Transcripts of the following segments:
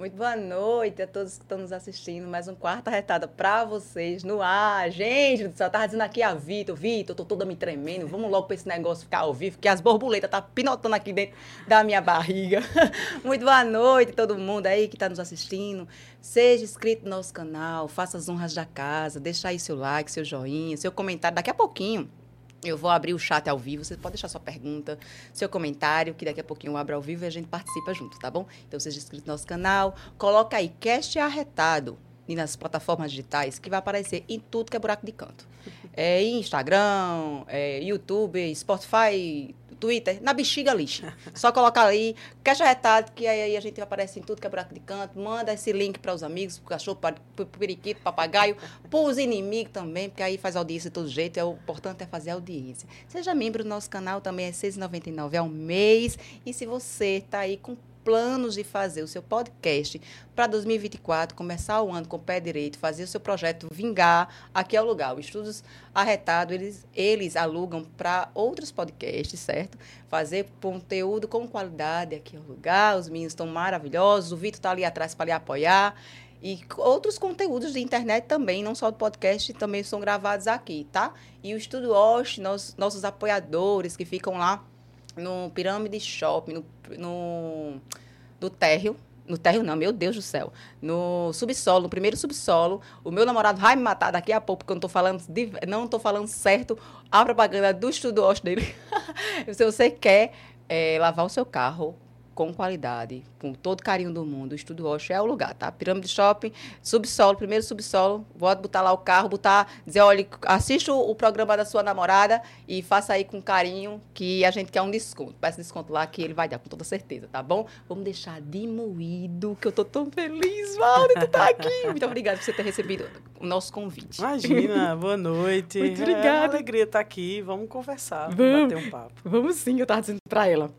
Muito boa noite a todos que estão nos assistindo. Mais um quarto arretado para vocês no ar. Gente, só tava dizendo aqui a Vitor, Vitor, tô toda me tremendo. Vamos logo para esse negócio ficar ao vivo, que as borboletas tá pinotando aqui dentro da minha barriga. Muito boa noite todo mundo aí que está nos assistindo. Seja inscrito no nosso canal, faça as honras da casa, deixa aí seu like, seu joinha, seu comentário. Daqui a pouquinho eu vou abrir o chat ao vivo, você pode deixar sua pergunta, seu comentário, que daqui a pouquinho eu abro ao vivo e a gente participa junto, tá bom? Então seja inscrito no nosso canal, coloca aí cast arretado e nas plataformas digitais que vai aparecer em tudo que é buraco de canto. É Instagram, é YouTube, Spotify, Twitter, na bexiga lixa. Só colocar aí, caixa retado, que aí a gente aparece em tudo que é buraco de canto. Manda esse link para os amigos, para o cachorro, para o periquito, papagaio, para os inimigos também, porque aí faz audiência de todo jeito. É, o importante é fazer audiência. Seja membro do nosso canal, também é R$ 6,99 ao mês. E se você está aí com planos de fazer o seu podcast para 2024, começar o ano com o pé direito, fazer o seu projeto vingar, aqui é o lugar. O Estudos Arretado, eles, eles alugam para outros podcasts, certo? Fazer conteúdo com qualidade, aqui é o lugar. Os meninos estão maravilhosos, o Vitor está ali atrás para lhe apoiar. E outros conteúdos de internet também, não só do podcast, também são gravados aqui, tá? E o Estúdio Osh, nossos apoiadores que ficam lá no Pirâmide Shopping, no, no, no térreo. No térreo não, meu Deus do céu. No subsolo, no primeiro subsolo. O meu namorado vai me matar daqui a pouco, porque eu não tô falando, de, não tô falando certo a propaganda do estudo dele. Se você quer é, lavar o seu carro, com qualidade, com todo carinho do mundo. O Estúdio Rocha é o lugar, tá? Pirâmide Shopping, subsolo, primeiro subsolo. Pode botar lá o carro, botar, dizer, olha, assista o, programa da sua namorada e faça aí com carinho que a gente quer um desconto. Peça desconto lá que ele vai dar, com toda certeza, tá bom? Vamos deixar de moído, que eu tô tão feliz, Valde, tu tá aqui. Muito obrigada por você ter recebido o nosso convite. Imagina, boa noite. Muito obrigada. É uma alegria estar aqui. Vamos conversar, vamos bater um papo. Vamos sim, eu tava dizendo pra ela.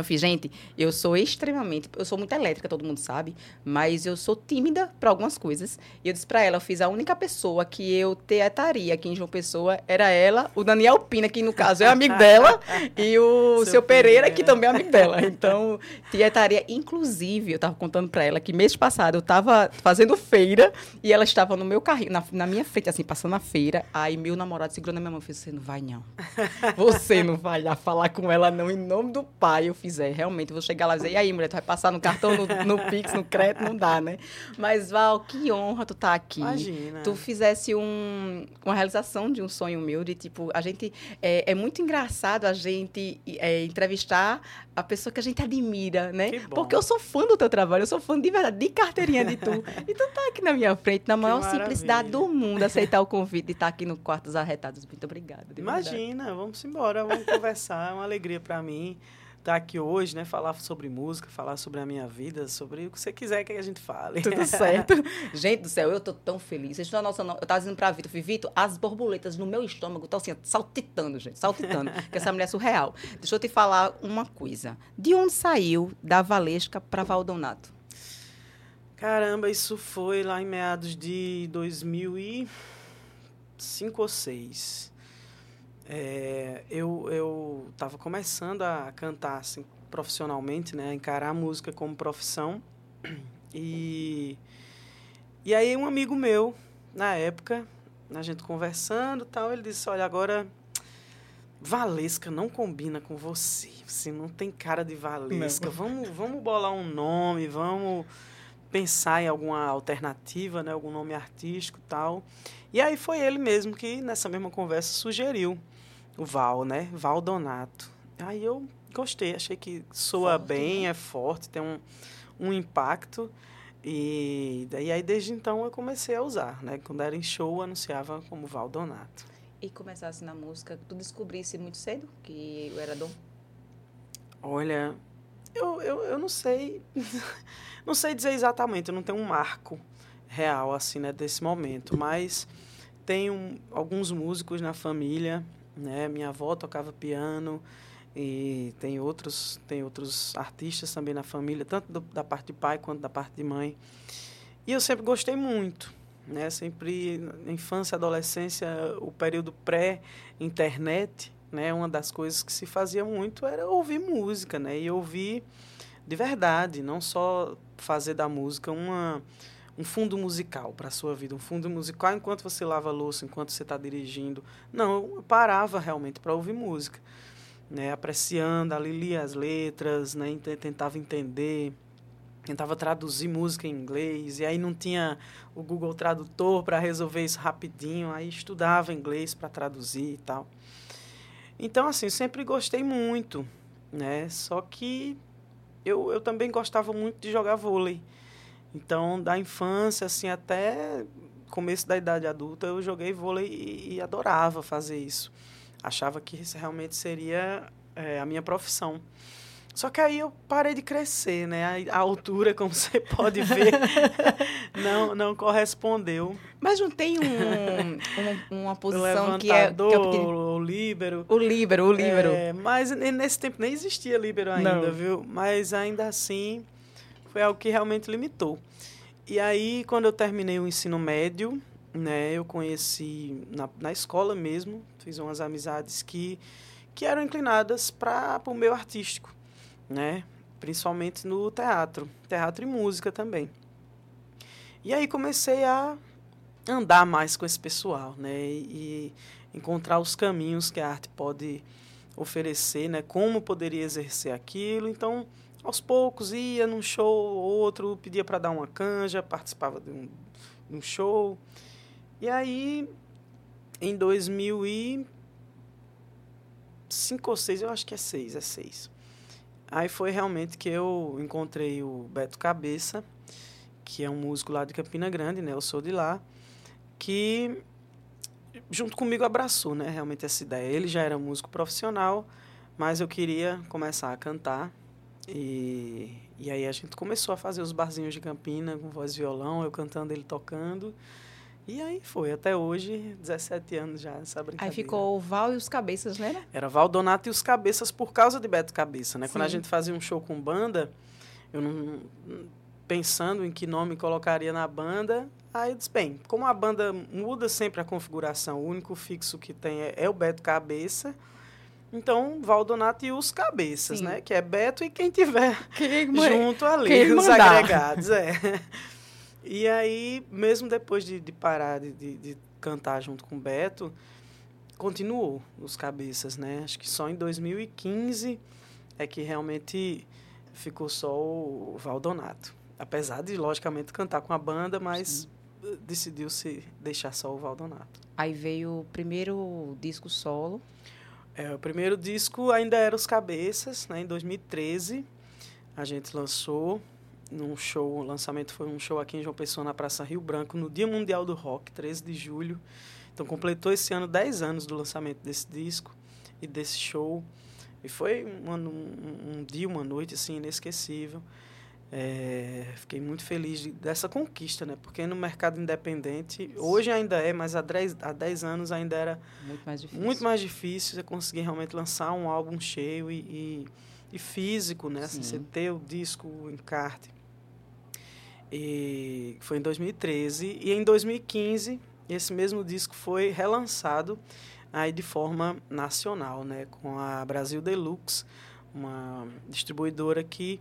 Eu fiz, gente, eu sou extremamente, eu sou muito elétrica, todo mundo sabe, mas eu sou tímida para algumas coisas. E eu disse para ela, eu fiz a única pessoa que eu teataria aqui em João Pessoa era ela, o Daniel Pina, que no caso é amigo dela, e o seu, seu Pereira, Pereira, que também é amigo dela. Então, teataria, inclusive, eu estava contando para ela que mês passado eu estava fazendo feira e ela estava no meu carrinho, na, na, minha frente, assim, passando a feira. Aí meu namorado segurou na minha mão e fez, você não vai não. Você não vai lá falar com ela não, em nome do pai. Eu fizer, realmente, vou chegar lá e dizer, e aí, mulher, tu vai passar no cartão, no, no Pix, no crédito, não dá, né? Mas, Val, que honra tu tá aqui. Imagina. Tu fizesse um, uma realização de um sonho meu, de tipo, a gente, é, é muito engraçado a gente é, entrevistar a pessoa que a gente admira, né? Porque eu sou fã do teu trabalho, eu sou fã de verdade, de carteirinha de tu. e tu tá aqui na minha frente, na maior simplicidade do mundo, aceitar o convite de estar aqui no Quarto dos Arretados. Muito obrigada. Imagina, vamos embora, vamos conversar, é uma alegria para mim estar tá aqui hoje, né? Falar sobre música, falar sobre a minha vida, sobre o que você quiser que a gente fale. Tudo certo. gente do céu, eu tô tão feliz. Vocês não noção, não. Eu tava dizendo pra Vitor, Vitor, as borboletas no meu estômago estão assim, saltitando, gente, saltitando. que essa mulher é surreal. Deixa eu te falar uma coisa. De onde saiu da Valesca para Valdonato? Caramba, isso foi lá em meados de 2005 ou 2006. É, eu eu estava começando a cantar assim, profissionalmente, né, a encarar a música como profissão. E e aí um amigo meu, na época, a gente conversando, tal, ele disse: "Olha, agora Valesca não combina com você. Você não tem cara de Valesca. Vamos, vamos bolar um nome, vamos pensar em alguma alternativa, né, algum nome artístico, tal". E aí foi ele mesmo que nessa mesma conversa sugeriu o Val, né? Val Donato. Aí eu gostei, achei que soa forte, bem, né? é forte, tem um, um impacto. E daí aí desde então eu comecei a usar, né? Quando era em show, eu anunciava como Val Donato. E começasse na música, tu descobrisse muito cedo que eu era dom? Olha, eu, eu, eu não sei, não sei dizer exatamente, eu não tenho um marco real assim, né, desse momento, mas tenho alguns músicos na família né? Minha avó tocava piano e tem outros, tem outros artistas também na família, tanto do, da parte de pai quanto da parte de mãe. E eu sempre gostei muito, né? Sempre na infância, adolescência, o período pré-internet, né? Uma das coisas que se fazia muito era ouvir música, né? E ouvir de verdade, não só fazer da música uma um fundo musical para a sua vida, um fundo musical enquanto você lava a louça, enquanto você está dirigindo. Não, eu parava realmente para ouvir música, né, apreciando, ali lia as letras, né, tentava entender, tentava traduzir música em inglês, e aí não tinha o Google Tradutor para resolver isso rapidinho, aí estudava inglês para traduzir e tal. Então, assim, sempre gostei muito, né? Só que eu, eu também gostava muito de jogar vôlei. Então, da infância, assim, até começo da idade adulta, eu joguei vôlei e, e adorava fazer isso. Achava que isso realmente seria é, a minha profissão. Só que aí eu parei de crescer, né? A, altura, como você pode ver, não, não correspondeu. Mas não tem um, um uma posição que é... Que é o, o líbero. O líbero, o líbero. É, mas nesse tempo nem existia líbero ainda, não. viu? Mas ainda assim foi algo que realmente limitou. E aí, quando eu terminei o ensino médio, né, eu conheci na, na escola mesmo, fiz umas amizades que, que eram inclinadas para o meio artístico, né, principalmente no teatro, teatro e música também. E aí comecei a andar mais com esse pessoal, né, e encontrar os caminhos que a arte pode oferecer, né, como poderia exercer aquilo. Então, aos poucos ia num show ou outro, pedia para dar uma canja, participava de um, de um show. E aí, em 2005 ou 6, eu acho que é 6, é 6. Aí foi realmente que eu encontrei o Beto Cabeça, que é um músico lá de Campina Grande, né? Eu sou de lá, que junto comigo abraçou, né? Realmente essa ideia. Ele já era músico profissional, mas eu queria começar a cantar e, e aí a gente começou a fazer os barzinhos de Campina com voz e violão, eu cantando, ele tocando. E aí foi, até hoje, 17 anos já, essa brincadeira. Aí ficou o Val e os Cabeças, né? Era Val Donato e os Cabeças por causa de Beto Cabeça, né? Sim. Quando a gente fazia um show com banda, eu não pensando em que nome colocaria na banda, aí eu disse, bem, como a banda muda sempre a configuração, o único fixo que tem é, é o Beto Cabeça, então, Valdonato e os cabeças, Sim. né? Que é Beto e quem tiver quem, junto ali, quem os mandar. agregados. É. E aí, mesmo depois de, de parar de, de, de, cantar junto com Beto, continuou os cabeças, né? Acho que só em 2015 é que realmente ficou só o Valdonato. Apesar de, logicamente, cantar com a banda, mas decidiu se deixar só o Valdonato. Aí veio o primeiro disco solo, é, o primeiro disco ainda era Os Cabeças, né, em 2013. A gente lançou num show, o lançamento foi um show aqui em João Pessoa, na Praça Rio Branco, no Dia Mundial do Rock, 13 de julho. Então completou esse ano 10 anos do lançamento desse disco e desse show. E foi um, um, um dia, uma noite assim inesquecível. É, fiquei muito feliz de, dessa conquista, né? Porque no mercado independente, hoje ainda é, mas há 10, há 10 anos ainda era muito mais difícil. Muito mais difícil você conseguir realmente lançar um álbum cheio e, e, e físico, né? Assim, você ter o disco, o encarte. E foi em 2013. E em 2015, esse mesmo disco foi relançado aí de forma nacional, né? Com a Brasil Deluxe, uma distribuidora que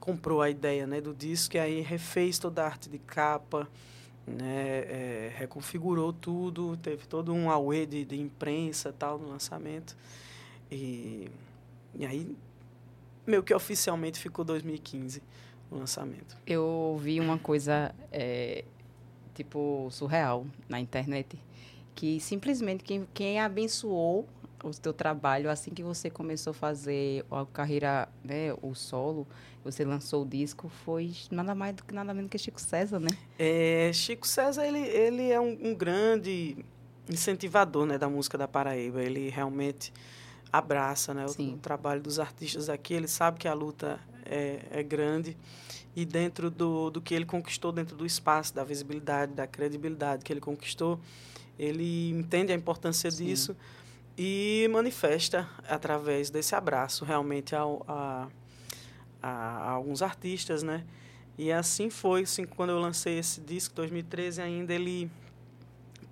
comprou a ideia né, do disco e aí refez toda a arte de capa, né, é, reconfigurou tudo, teve todo um auê de, de imprensa tal no lançamento. E, e aí, meio que oficialmente ficou 2015 o lançamento. Eu ouvi uma coisa, é, tipo, surreal na internet, que simplesmente quem, quem abençoou o teu trabalho assim que você começou a fazer a carreira, né, o solo, você lançou o disco, foi nada mais do que nada menos que Chico César, né? É, Chico César, ele, ele é um, um grande incentivador, né, da música da Paraíba. Ele realmente abraça, né, o, o, trabalho dos artistas aqui. Ele sabe que a luta é, é grande e dentro do, do que ele conquistou dentro do espaço, da visibilidade, da credibilidade que ele conquistou, ele entende a importância Sim. disso e manifesta através desse abraço realmente ao, a, a, a, alguns artistas, né? E assim foi, assim, quando eu lancei esse disco, 2013 ainda, ele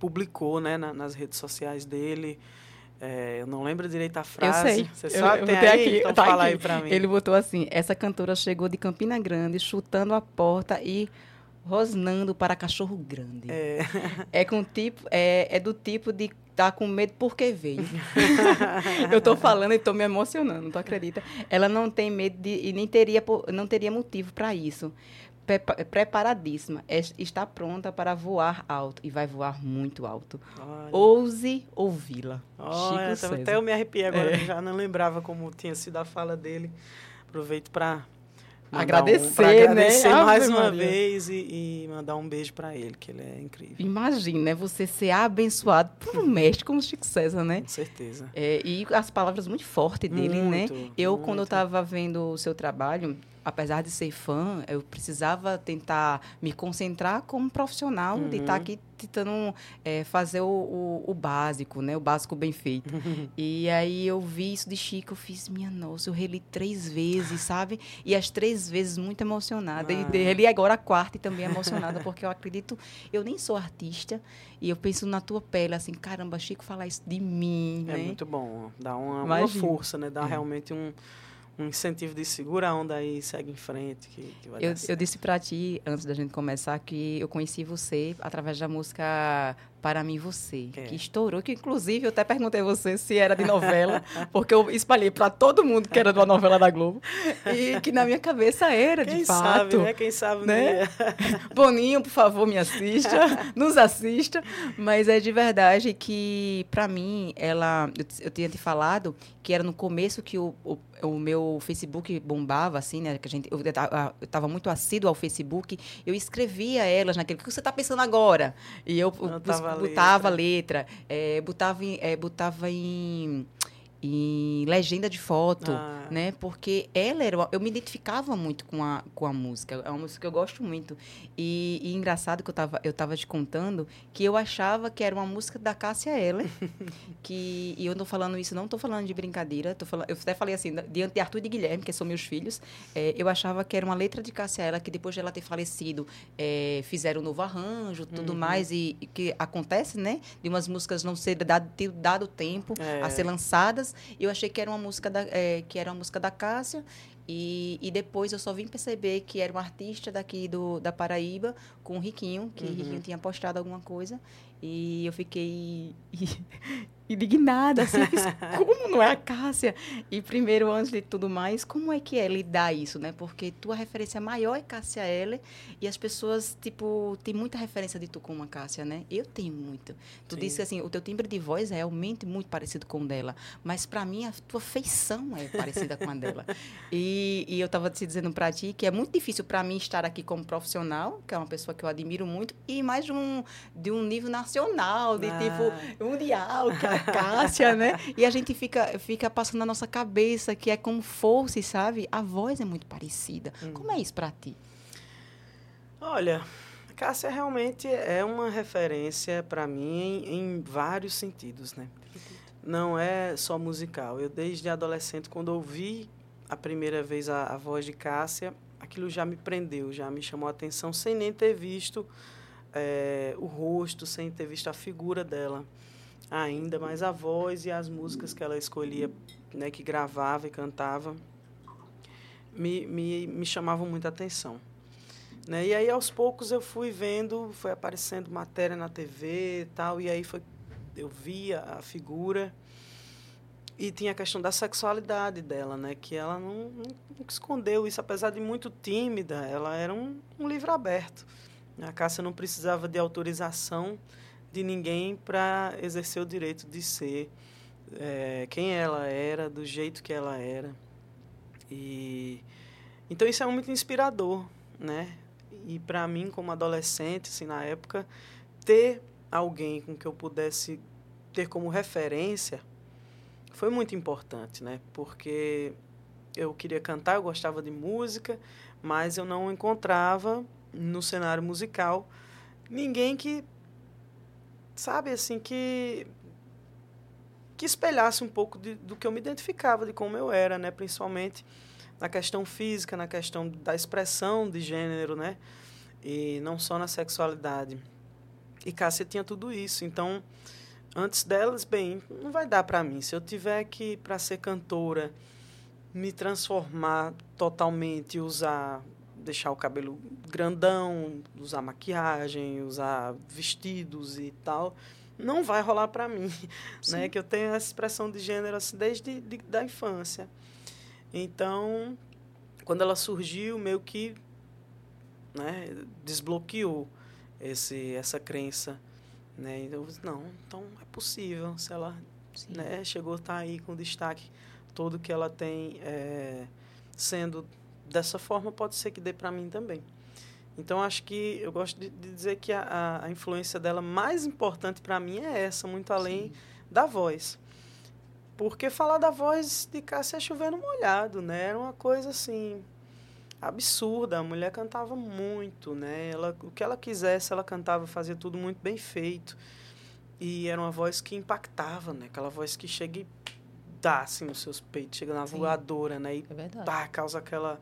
publicou, né, na, nas redes sociais dele, É, eu não lembro direito a frase. Eu sei. Você eu, sabe? eu tem botei aí? aqui, então tá fala aqui. aí pra mim. Ele botou assim: essa cantora chegou de Campina Grande, chutando a porta e rosnando para cachorro grande. É. É com tipo, é, é do tipo de tá com medo porque veio. eu tô falando e tô me emocionando, tu acredita? Ela não tem medo de, e nem teria, não teria motivo para isso. Prepa- Preparadíssima, é- está pronta para voar alto e vai voar muito alto. Olha, Ouse ouvi-la. olha, Chico até César. eu me arrepiei agora, É. já não lembrava como tinha sido a fala dele. Aproveito para Agradecer, agradecer né? mais Ave uma Maria. vez e, e mandar um beijo para ele, que ele é incrível. Imagina, né, você ser abençoado por um mestre como Chico César, né? Com certeza. É, e as palavras muito fortes dele, né? Muito, Eu, quando eu muito. estava vendo o seu trabalho, apesar de ser fã, eu precisava tentar me concentrar como profissional, de estar Uhum. aqui tentando é, fazer o, o, o básico, né? O básico bem feito. E aí eu vi isso de Chico, eu fiz, minha nossa, eu reli três vezes, sabe? E as três vezes muito emocionada. Ah. E reli agora a quarta e também emocionada, porque eu acredito, eu nem sou artista, e eu penso na tua pele, assim, caramba, Chico fala isso de mim, É né? muito bom, dá uma, uma força, né? Dá É. realmente um, um incentivo de segura a onda aí, segue em frente, que, que vai Eu, eu disse pra ti, antes da gente começar, que eu conheci você através da música Para Mim Você, É. que estourou, que inclusive eu até perguntei a você se era de novela, porque eu espalhei pra todo mundo que era de uma novela da Globo, e que na minha cabeça era, Quem de sabe, fato. né? Quem sabe, né? né? Boninho, por favor, me assista, nos assista. Mas é de verdade que, pra mim, ela. Eu, eu tinha te falado que era no começo que o, o, o meu Facebook bombava, assim, né? Que a gente, eu, estava muito assíduo ao Facebook. Eu escrevia elas naquele. O que você está pensando agora? E eu bus- Botava a botava letra, é, botava, é, botava em, em legenda de foto Ah. né? Porque ela era, eu me identificava muito com a, com a música. É uma música que eu gosto muito. E, e engraçado que eu tava, eu tava te contando que eu achava que era uma música da Cássia Eller. que, e eu não tô falando isso, não tô falando de brincadeira. Tô falando, eu até falei assim, diante de Arthur e de Guilherme, que são meus filhos, é, eu achava que era uma letra de Cássia Eller, que depois de ela ter falecido, é, fizeram um novo arranjo, tudo Uhum. mais, e, e que acontece, né? De umas músicas não ser dado, ter dado tempo É. a ser lançadas. E eu achei que era uma música da, é, que era uma música da Cássia. E, e depois eu só vim perceber que era um artista daqui do, da Paraíba, com o Riquinho, que Uhum. Riquinho tinha postado alguma coisa. E eu fiquei indignada, assim, como não é a Cássia? E primeiro, antes de tudo mais, como é que é lidar isso, né? Porque tua referência maior é Cássia Eller e as pessoas, tipo, tem muita referência de tu com uma Cássia, né? Eu tenho muito. Tu Sim. disse assim, o teu timbre de voz é realmente muito parecido com o dela, mas para mim a tua feição é parecida com a dela. E, e eu estava te dizendo para ti que é muito difícil para mim estar aqui como profissional, que é uma pessoa que eu admiro muito, e mais de um, de um nível nacional, de Ah. tipo mundial, que é a Cássia, né? E a gente fica, fica passando na nossa cabeça que é como fosse, sabe? A voz é muito parecida. Como é isso para ti? Olha, Cássia realmente é uma referência para mim em, em vários sentidos, né? Não é só musical. Eu, desde adolescente, quando ouvi a primeira vez a, a voz de Cássia, aquilo já me prendeu, já me chamou a atenção, sem nem ter visto eh, o rosto, sem ter visto a figura dela ainda, mas a voz e as músicas que ela escolhia, né, que gravava e cantava, me, me, me chamavam muita atenção. Né? E aí, aos poucos, eu fui vendo, foi aparecendo matéria na TV e tal, e aí foi, eu via a figura e tinha a questão da sexualidade dela, né? Que ela não, não, nunca escondeu isso, apesar de muito tímida, ela era um, um livro aberto. A Cássia não precisava de autorização de ninguém para exercer o direito de ser eh, quem ela era, do jeito que ela era. E então isso é muito inspirador, né? E para mim, como adolescente, assim, na época, ter alguém com que eu pudesse ter como referência foi muito importante, né? Porque eu queria cantar, eu gostava de música, mas eu não encontrava no cenário musical ninguém que sabe assim que que espelhasse um pouco de, do que eu me identificava, de como eu era, né? Principalmente na questão física, na questão da expressão de gênero, né? E não só na sexualidade. E Cássia tinha tudo isso. Então, antes delas, bem, não vai dar para mim. Se eu tiver que, para ser cantora, me transformar totalmente, usar, deixar o cabelo grandão, usar maquiagem, usar vestidos e tal, não vai rolar para mim, né? Que eu tenho essa expressão de gênero assim, desde de, da infância. Então, quando ela surgiu, meio que né, desbloqueou esse, essa crença. Né? E disse, não, então é possível. Se ela né, chegou a estar tá aí com destaque todo que ela tem é, sendo dessa forma, pode ser que dê para mim também. Então, acho que eu gosto de, de dizer que a, a, influência dela mais importante para mim é essa, muito além Sim. da voz. Porque falar da voz de Cássia é chovendo molhado, né? Era uma coisa assim absurda. A mulher cantava muito, né? Ela, o que ela quisesse, ela cantava, fazia tudo muito bem feito. E era uma voz que impactava, né? Aquela voz que chega e dá assim nos seus peitos, chega na Sim. voadora, né? E é verdade. Tá, causa aquela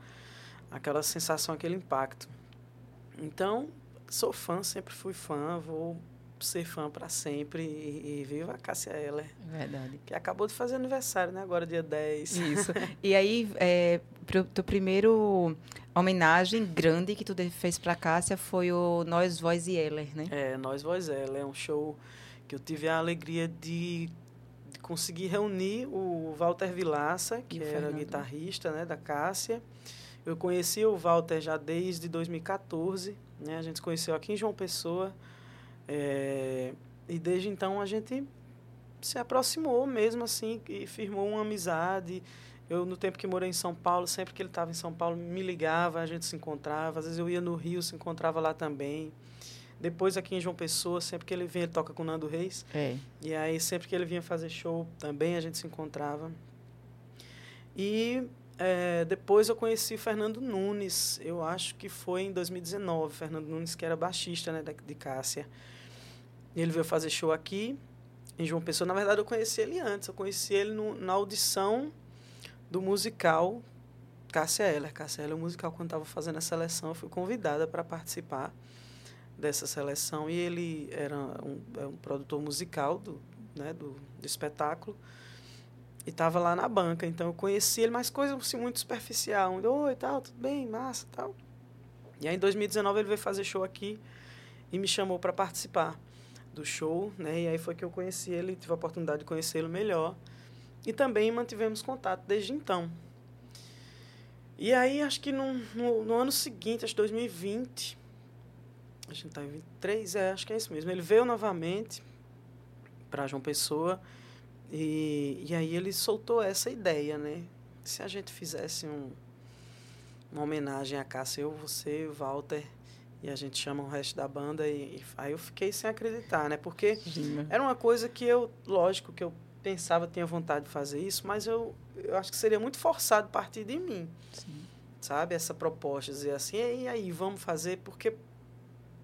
aquela sensação, aquele impacto. Então, sou fã, sempre fui fã, vou ser fã para sempre e, e, viva a Cássia Eller. Verdade. Que acabou de fazer aniversário, né? Agora, dia 10. Isso. e aí, é, pro, teu primeiro homenagem grande que tu fez para Cássia foi o Nós, Voz e Eller, né? É, Nós, Voz e Eller. É um show que eu tive a alegria de, de conseguir reunir o Walter Vilaça, que era guitarrista né, da Cássia. Eu conheci o Walter já desde 2014, né? A gente se conheceu aqui em João Pessoa. É, e desde então a gente se aproximou mesmo assim e firmou uma amizade. Eu, no tempo que morei em São Paulo, sempre que ele estava em São Paulo, me ligava, a gente se encontrava. Às vezes eu ia no Rio, se encontrava lá também. Depois aqui em João Pessoa, sempre que ele vinha, ele toca com o Nando Reis. É. E aí, sempre que ele vinha fazer show, também a gente se encontrava. E é, depois eu conheci Fernando Nunes, eu acho que foi em 2019. Fernando Nunes, que era baixista né, de Cássia. Ele veio fazer show aqui, em João Pessoa. Na verdade, eu conheci ele antes. Eu conheci ele no, na audição do musical Cássia Eller. Cássia Eller, o musical, quando estava fazendo a seleção, eu fui convidada para participar dessa seleção. E ele era um, é um produtor musical do, né, do, do espetáculo. E estava lá na banca. Então, eu conheci ele, mas coisa assim, muito superficial. Um, Oi, tal, tudo bem, massa, tal. E aí, em 2019, ele veio fazer show aqui e me chamou para participar do show, né? E aí foi que eu conheci ele, tive a oportunidade de conhecê-lo melhor. E também mantivemos contato desde então. E aí, acho que no, no, no ano seguinte, acho que 2020, a gente está em 23, é, acho que é isso mesmo. Ele veio novamente para João Pessoa e, e aí ele soltou essa ideia, né? Se a gente fizesse um, uma homenagem a Cássia, eu, você, Walter e a gente chama o resto da banda e, e aí eu fiquei sem acreditar, né? Porque Sim. era uma coisa que eu, lógico, que eu pensava, tinha vontade de fazer isso, mas eu, eu acho que seria muito forçado partir de mim. Sim. Sabe? Essa proposta, dizer assim, e aí, vamos fazer, porque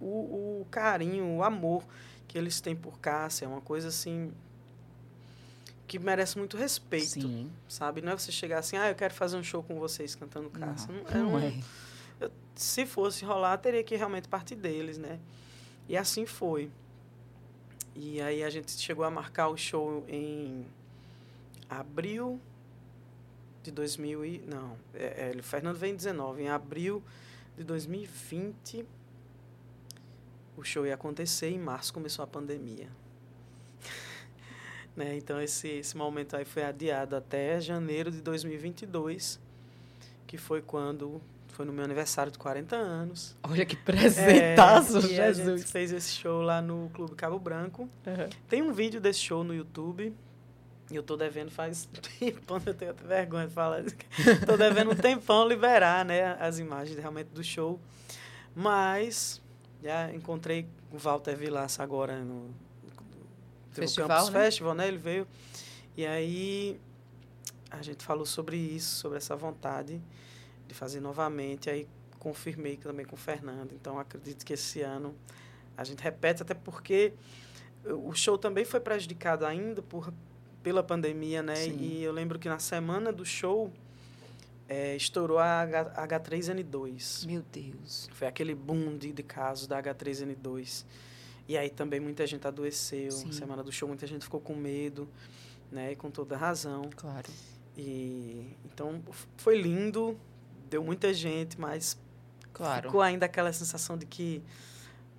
o, o carinho, o amor que eles têm por Cássia é uma coisa assim que merece muito respeito, Sim. sabe? Não é você chegar assim, ah, eu quero fazer um show com vocês cantando Cássia. Não, não, não é. Um, se fosse rolar, teria que realmente partir deles, né? E assim foi. E aí a gente chegou a marcar o show em abril de 2000 e não, é, é, o Fernando vem em 19, em abril de 2020 o show ia acontecer em março começou a pandemia. né? Então esse esse momento aí foi adiado até janeiro de 2022, que foi quando foi no meu aniversário de 40 anos. Olha que presentaço, é, Jesus. a gente fez esse show lá no Clube Cabo Branco. Uhum. Tem um vídeo desse show no YouTube. E eu tô devendo faz tempão, eu tenho até vergonha de falar tô devendo um tempão liberar, né, as imagens realmente do show. Mas já encontrei o Walter Vilaça agora no, Festival, Campus né? Festival, né? Ele veio. E aí a gente falou sobre isso, sobre essa vontade de fazer novamente. Aí confirmei também com o Fernando. Então acredito que esse ano a gente repete, até porque o show também foi prejudicado ainda por, pela pandemia, né? Sim. E eu lembro que na semana do show é, estourou a H, 3 n 2 Meu Deus. Foi aquele boom de, de casos da H3N2. E aí também muita gente adoeceu. Sim. Semana do show, muita gente ficou com medo, né? E com toda razão. Claro. E então foi lindo, deu muita gente, mas claro. ficou ainda aquela sensação de que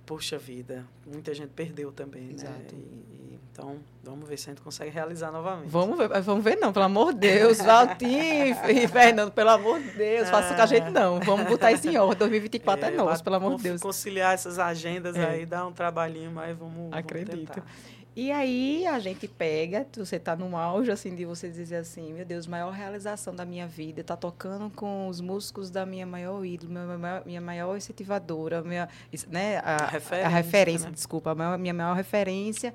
poxa vida, muita gente perdeu também, né? Exato. né? E, e, então, vamos ver se a gente consegue realizar novamente. Vamos ver, vamos ver não, pelo amor de Deus, Valtinho e Fernando, pelo amor de Deus, faça com a gente não. Vamos botar isso em ordem, 2024 é, é nosso, pelo amor de Deus. Conciliar essas agendas é. aí dá um trabalhinho, mas vamos, Acredito. E aí a gente pega, você está no auge, assim, de você dizer assim, meu Deus, maior realização da minha vida, está tocando com os músicos da minha maior ídolo, minha maior, minha maior incentivadora, minha, né, a, a referência, a referência né? desculpa, a maior, minha maior referência.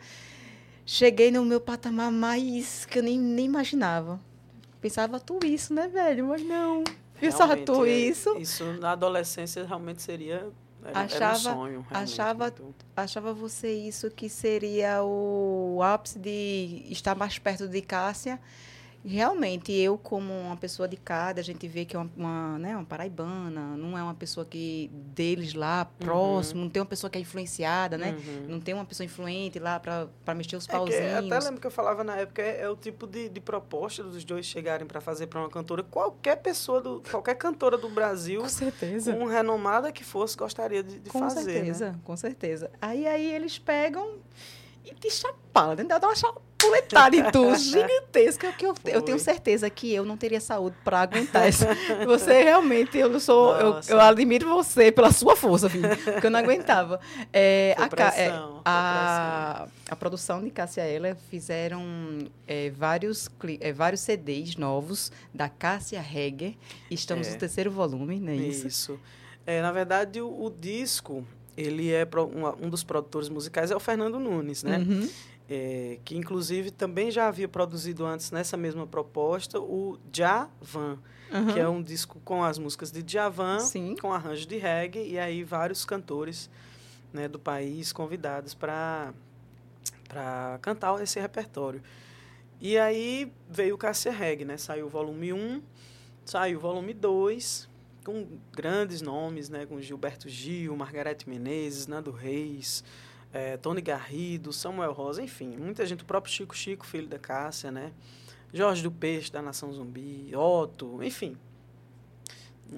Cheguei no meu patamar mais que eu nem, nem imaginava. Pensava tu isso, né, velho? Mas não. Pensava tu é, isso. Isso na adolescência realmente seria era, achava, era um sonho, achava, muito. achava você isso que seria o ápice de estar mais perto de Cássia realmente, eu, como uma pessoa de cada, a gente vê que é uma, uma, né, uma paraibana, não é uma pessoa que deles lá, próximo, uhum. não tem uma pessoa que é influenciada, né? Uhum. Não tem uma pessoa influente lá para mexer os é pauzinhos. Que, até lembro que eu falava na época, é, é o tipo de, de proposta dos dois chegarem para fazer para uma cantora. Qualquer pessoa, do, qualquer cantora do Brasil, com certeza. com renomada que fosse, gostaria de, de com fazer. Com certeza, né? com certeza. Aí, aí eles pegam e te chapalam, né? Dá uma chapada puletada em tu, gigantesca, que eu, eu tenho certeza que eu não teria saúde para aguentar isso. Você realmente, eu sou, eu, eu, admiro você pela sua força, filho, porque eu não aguentava. É, a, é, a, a, produção de Cássia Ela fizeram é, vários, é, vários CDs novos da Cássia Heger. Estamos é. no terceiro volume, não é isso? Isso. É, na verdade, o, o disco, ele é pro, um, um, dos produtores musicais é o Fernando Nunes, né? Uhum é, que inclusive também já havia produzido antes nessa mesma proposta o Javan, uhum. que é um disco com as músicas de Javan, com arranjo de reggae, e aí vários cantores né, do país convidados para cantar esse repertório. E aí veio o Cássia Reggae, né? Saiu o volume 1, saiu o volume 2, com grandes nomes, né? Com Gilberto Gil, Margarete Menezes, Nando Reis, é, Tony Garrido, Samuel Rosa, enfim, muita gente, o próprio Chico Chico, filho da Cássia, né? Jorge do Peixe, da Nação Zumbi, Otto, enfim.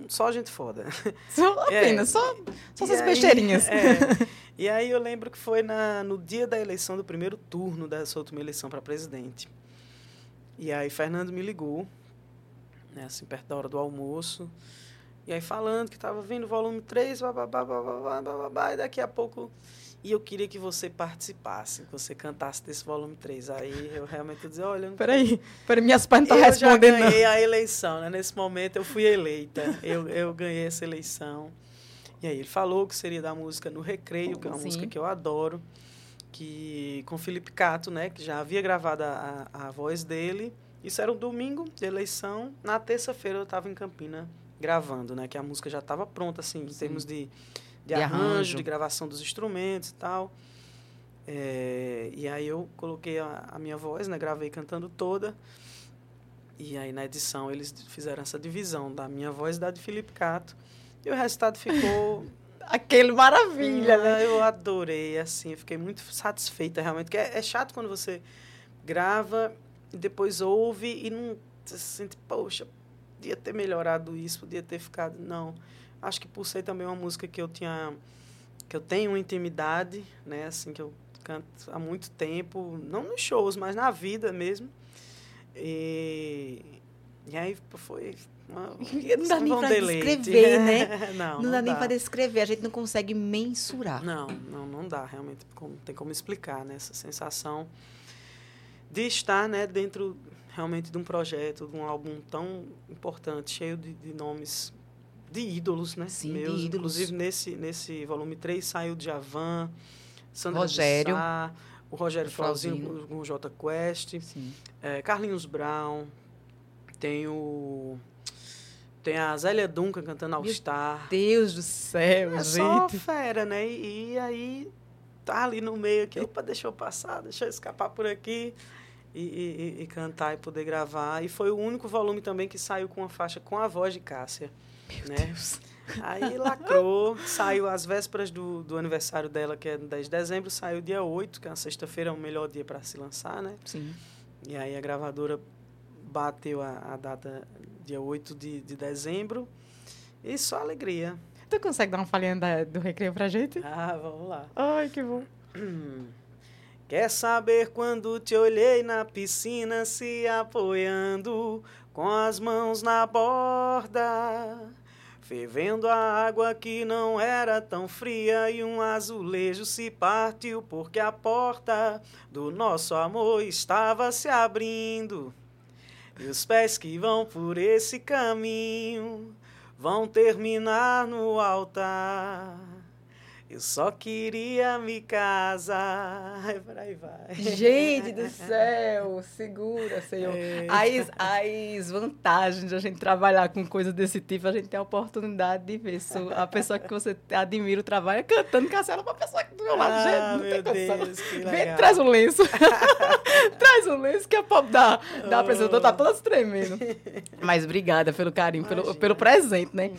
Só gente foda. Só apenas, é, só, só essas besteirinhas. É, e aí eu lembro que foi na, no dia da eleição, do primeiro turno dessa última eleição para presidente. E aí Fernando me ligou, né, assim, perto da hora do almoço. E aí falando que estava vindo o volume 3, babá, babá, babá, e daqui a pouco e eu queria que você participasse, que você cantasse desse volume 3. Aí eu realmente dizer, olha... Não... Peraí, peraí, minhas pais não estão respondendo. Eu ganhei não. a eleição, né? Nesse momento eu fui eleita. Eu, eu ganhei essa eleição. E aí ele falou que seria da música No Recreio, que é uma Sim. música que eu adoro. Que, com Felipe Cato, né? Que já havia gravado a, a, a voz dele. Isso era um domingo de eleição. Na terça-feira eu estava em Campina gravando, né? Que a música já estava pronta, assim, Sim. em termos de de, de arranjo, arranjo, de gravação dos instrumentos e tal. É, e aí eu coloquei a, a, minha voz, né? Gravei cantando toda. E aí na edição eles fizeram essa divisão da minha voz e da de Felipe Cato. E o resultado ficou... Aquele maravilha, né? Eu adorei, assim. fiquei muito satisfeita, realmente. Porque é, é chato quando você grava e depois ouve e não... Você se sente, poxa, podia ter melhorado isso, podia ter ficado... Não. Acho que por ser também uma música que eu tinha que eu tenho intimidade, né, assim que eu canto há muito tempo, não nos shows, mas na vida mesmo. E, e aí foi uma, não dá nem para descrever, né? não, não, não, dá nem para descrever, a gente não consegue mensurar. Não, não, não dá, realmente não tem como explicar, né, essa sensação de estar, né, dentro realmente de um projeto, de um álbum tão importante, cheio de, de nomes de ídolos, né? Sim, Meus, de ídolos. Inclusive, nesse, nesse volume 3 saiu Javan, Sandra Rogério. Sá, o Rogério Flauzinho com o J Quest, é, Carlinhos Brown, tem o... Tem a Zélia Duncan cantando All Star. Deus do céu, é gente. só fera, né? E, e, aí tá ali no meio aqui, opa, deixa eu passar, deixa eu escapar por aqui e, e, e cantar e poder gravar. E foi o único volume também que saiu com uma faixa com a voz de Cássia. Meu né? Deus. Aí lacrou, saiu às vésperas do, do aniversário dela, que é 10 de dezembro, saiu dia 8, que é uma sexta-feira, é o melhor dia para se lançar, né? Sim. E aí a gravadora bateu a, a data dia 8 de, de dezembro. E só alegria. Tu consegue dar uma palhinha da- do recreio pra gente? Ah, vamos lá. Ai, que bom. Quer saber quando te olhei na piscina se apoiando com as mãos na borda, fervendo a água que não era tão fria e um azulejo se partiu porque a porta do nosso amor estava se abrindo. E os pés que vão por esse caminho vão terminar no altar. Eu só queria me casar. Por aí vai. Gente do céu, segura, Senhor. É. As, as vantagens de a gente trabalhar com coisas desse tipo, a gente tem a oportunidade de ver se a pessoa que você admira o trabalho cantando cancela pra pessoa que do meu lado. Ah, gente, não meu tem condição. Deus, que Vem, legal. traz um lenço. traz um lenço que a pobre da, da Oh. apresentadora tá toda tremendo. Mas obrigada pelo carinho, pelo, Imagina. pelo presente, né?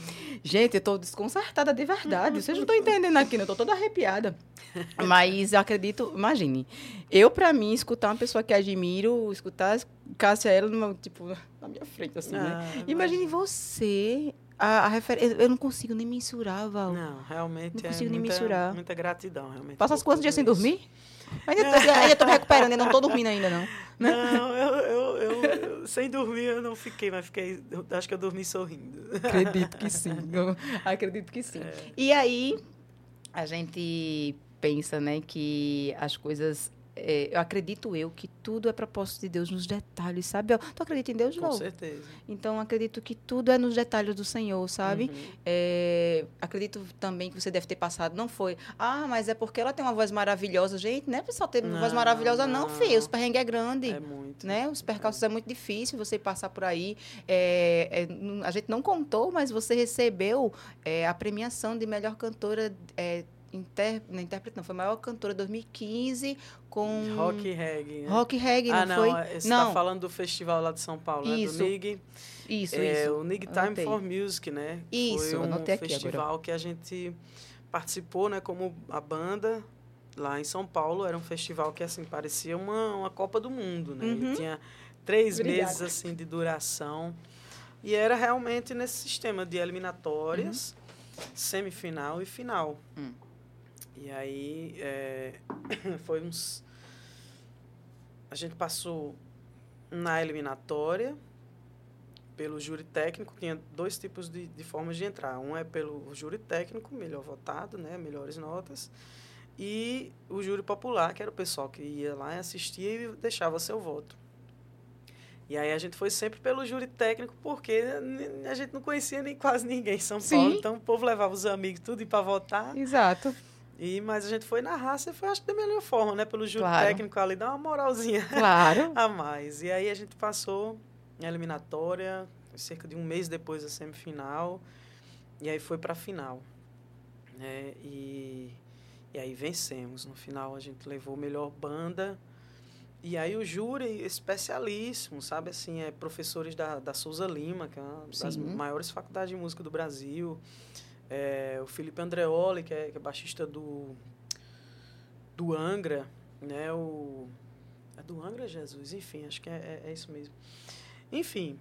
Gente, eu tô desconcertada de verdade. Vocês não estão entendendo aqui, né? Eu tô toda arrepiada. Mas eu acredito, imagine, eu pra mim, escutar uma pessoa que admiro, escutar Cássia ela, numa, tipo, na minha frente, assim, né? Ah, Imagine você, a, a referência, eu não consigo nem mensurar, Val. Não, realmente Não é consigo nem muita, mensurar. muita gratidão, realmente. Passa as por quantos dias sem dormir? Ainda, tô- ainda tô me recuperando, ainda não tô dormindo ainda, não. Não, eu, eu, eu, eu- sem dormir eu não fiquei, mas fiquei, eu acho que eu dormi sorrindo. Acredito que sim. eu acredito que sim. É. E aí, a gente pensa, né, que as coisas. É, eu acredito eu que tudo é propósito de Deus nos detalhes, sabe? Tu acredita em Deus, Com não? certeza. Então, acredito que tudo é nos detalhes do Senhor, sabe? Uhum. É, acredito também que você deve ter passado, não foi, ah, mas é porque ela tem uma voz maravilhosa. Gente, não é só ter uma voz maravilhosa, não, não. filho. Os perrengues é grande. É muito. Né? Os percalços é muito difícil você passar por aí. É, é, a gente não contou, mas você recebeu é, a premiação de melhor cantora. Inter, não, intérprete não, foi a maior cantora 2015 com Rock reggae. né? Rock Reggae, ah, não, não, foi? você não, tá falando do festival lá de São Paulo, né? Isso, Do NIG. isso, é, isso. o NIG Time Anotei. for Music, né? Isso, Foi um festival que a gente participou, né, como a banda lá em São Paulo. Era um festival que, assim, parecia uma, uma Copa do Mundo, né? Uhum. tinha três Obrigada. meses, assim, de duração. E era realmente nesse sistema de eliminatórias, semifinal e final. Hum. E aí, é, foi uns... A gente passou na eliminatória pelo júri técnico, tinha dois tipos de, de formas de entrar. Um é pelo júri técnico, melhor votado, né, melhores notas, e o júri popular, que era o pessoal que ia lá e assistia e deixava seu voto. E aí a gente foi sempre pelo júri técnico, porque a gente não conhecia nem quase ninguém em São Sim. Paulo, então o povo levava os amigos tudo para votar. Exato. E, mas a gente foi na raça e foi, acho que, da melhor forma, né? Pelo júri Claro. técnico ali, dá uma moralzinha Claro. a mais. E aí a gente passou na eliminatória, cerca de um mês depois da semifinal, e aí foi para a final. Né? E, e aí vencemos. No final a gente levou melhor banda. E aí o júri especialíssimo, sabe assim, é professores da, da Souza Lima, que é uma das Sim. maiores faculdades de música do Brasil. É, o Felipe Andreoli, que é, que é baixista do, do Angra, né? O, é do Angra Jesus, enfim, acho que é, é, é isso mesmo. Enfim,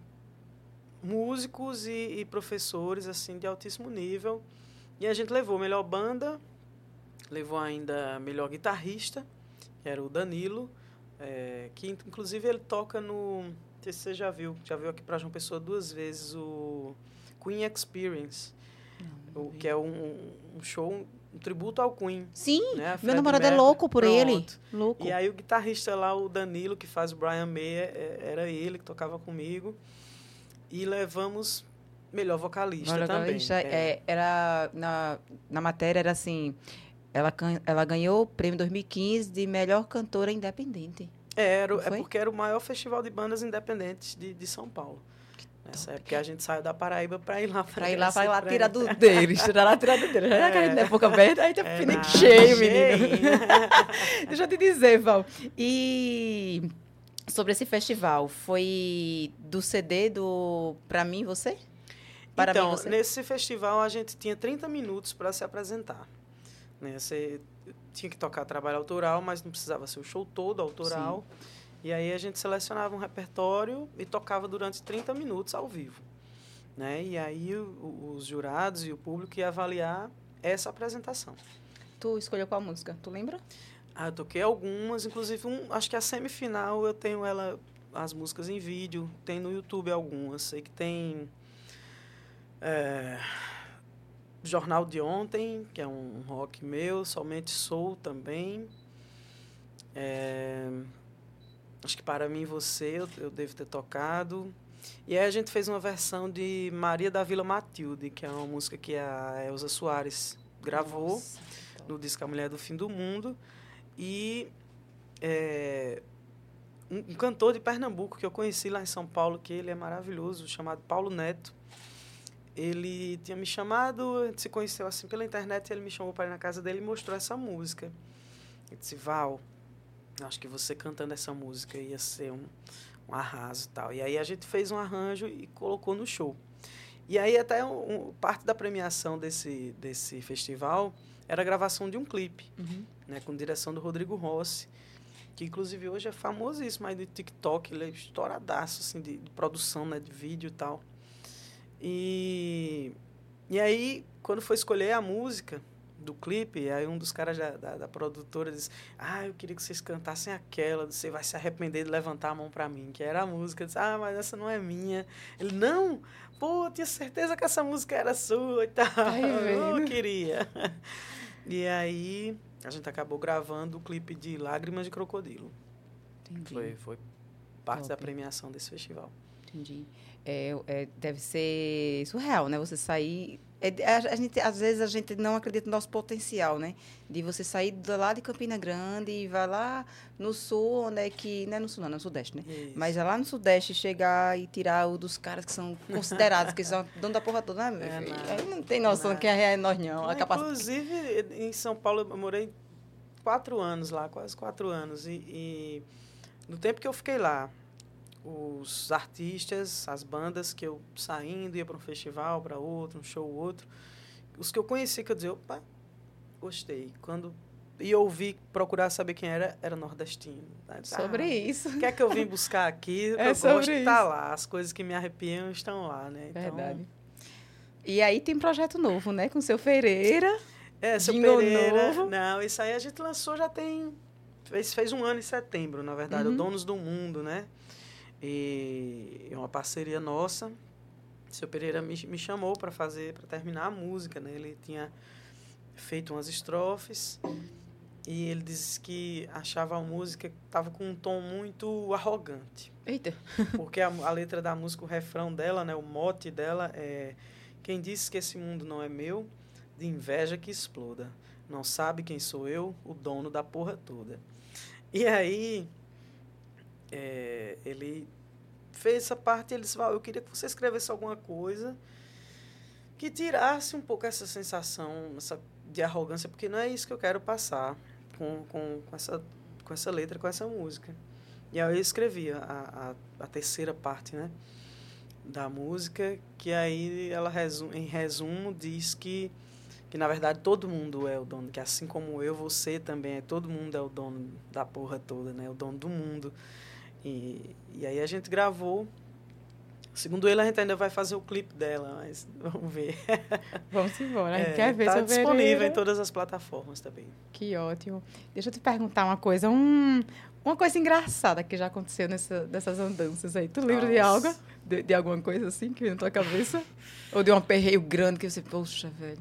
músicos e, e professores assim de altíssimo nível. E a gente levou melhor banda, levou ainda melhor guitarrista, que era o Danilo, é, que in- inclusive ele toca no. Não sei se você já viu, já viu aqui para João Pessoa duas vezes o Queen Experience, o, que é um, um show, um tributo ao Queen. Sim, Né? meu namorado é louco por ele. Pronto. Louco. E aí o guitarrista lá, o Danilo, que faz o Brian May, é- era ele que tocava comigo. E levamos melhor vocalista Olha, também. isso é- é, era na, na matéria era assim, ela, ela ganhou o prêmio 2015 de melhor cantora independente. É, era, é porque era o maior festival de bandas independentes de, de São Paulo. Nessa época a gente saiu da Paraíba para ir lá Pra ir lá, ir lá tirar do deles, tirar lá, tirar do deles. Já que a gente não é pouca aberta, a gente é, É pinique cheio, menino. Deixa eu te dizer, Val. E sobre esse festival, foi do CD do Pra Mim Você? Para então, mim, você... nesse festival a gente tinha 30 minutos para se apresentar. Né? Você tinha que tocar trabalho autoral, mas não precisava ser o show todo autoral. Sim. E aí a gente selecionava um repertório e tocava durante 30 minutos ao vivo. Né? E aí o, os jurados e o público iam avaliar essa apresentação. Tu escolheu qual música? Tu lembra? Ah, eu toquei algumas, inclusive um, acho que a semifinal eu tenho ela as músicas em vídeo, tem no YouTube algumas. Sei que tem é, Jornal de Ontem, que é um rock meu, Somente Sou também. É, acho que Para Mim Você eu, eu, devo ter tocado. E aí a gente fez uma versão de Maria da Vila Matilde, que é uma música que a Elza Soares gravou Nossa, então. no disco A Mulher do Fim do Mundo. E é, um, cantor de Pernambuco que eu conheci lá em São Paulo, que ele é maravilhoso, chamado Paulo Neto. Ele tinha me chamado, a gente se conheceu assim pela internet, e ele me chamou para ir na casa dele e mostrou essa música. Ele disse, Val, acho que você cantando essa música ia ser um, um arraso e tal. E aí a gente fez um arranjo e colocou no show. E aí até um, um, parte da premiação desse, desse festival era a gravação de um clipe, uhum. né, com direção do Rodrigo Rossi que inclusive hoje é famosíssimo aí do TikTok, ele é estouradaço, assim, de, de, produção, né, de vídeo e tal. E, e aí, quando foi escolher a música do clipe, aí um dos caras da, da, da, produtora disse, ah, eu queria que vocês cantassem aquela, você vai se arrepender de levantar a mão para mim, que era a música. Eu disse, ah, mas essa não é minha. Ele, não, pô, eu tinha certeza que essa música era sua e tal. Ai, eu queria. E aí a gente acabou gravando o clipe de Lágrimas de Crocodilo. Entendi. Foi, foi parte Top. da premiação desse festival. Entendi. É, é, deve ser surreal, né? Você sair é, a, a, gente, às vezes a gente não acredita no nosso potencial, né? De você sair de lá de Campina Grande e vai lá no sul, onde é que. Não é no sul, não, é no sudeste, né? Isso. Mas é lá no sudeste chegar e tirar o dos caras que são considerados, que são dono da porra toda, né, meu é, filho? Não, Aí não tem noção não. quem é nós, não. não inclusive, em São Paulo, eu morei quatro anos lá, quase quatro anos. E, e no tempo que eu fiquei lá, os artistas, as bandas que eu saindo, ia para um festival, para outro, um show, outro. Os que eu conheci, que eu dizia, opa, gostei. Quando e ouvi procurar saber quem era, era nordestino. Né? Sobre ah, isso. O que é que eu vim buscar aqui? é eu gosto estar lá. As coisas que me arrepiam estão lá, né? Então, Verdade. E aí tem projeto novo, né? Com o seu Ferreira. É, seu Pereira. Novo. Não, isso aí a gente lançou já tem. Fez, fez um ano em setembro, na verdade. Uhum. O Donos do Mundo, né? E é uma parceria nossa. O seu Pereira me, me chamou para fazer, para terminar a música, né? Ele tinha feito umas estrofes e ele disse que achava a música estava com um tom muito arrogante. Eita! Porque a, a, letra da música, o refrão dela, né, o mote dela é quem disse que esse mundo não é meu, de inveja que exploda. Não sabe quem sou eu, o dono da porra toda. E aí é, ele fez essa parte e ele disse, Val, eu queria que você escrevesse alguma coisa que tirasse um pouco essa sensação essa, de arrogância, porque não é isso que eu quero passar com, com, com, essa, com essa letra, com essa música. E aí eu escrevi a, a, a terceira parte, né? Da música, que aí ela, resume, em resumo, diz que que na verdade todo mundo é o dono, que assim como eu, você também é, todo mundo é o dono da porra toda, né? O dono do mundo. E, e aí a gente gravou. Segundo ele, a gente ainda vai fazer o clipe dela, mas vamos ver. Vamos embora. É, quer ver Está disponível em todas as plataformas também. Que ótimo. Deixa eu te perguntar uma coisa. Um, uma coisa engraçada que já aconteceu nessa, nessas andanças aí. Tu lembra Nossa. de algo? De, de, alguma coisa assim que veio na tua cabeça? Ou de um aperreio grande que você, poxa, velho.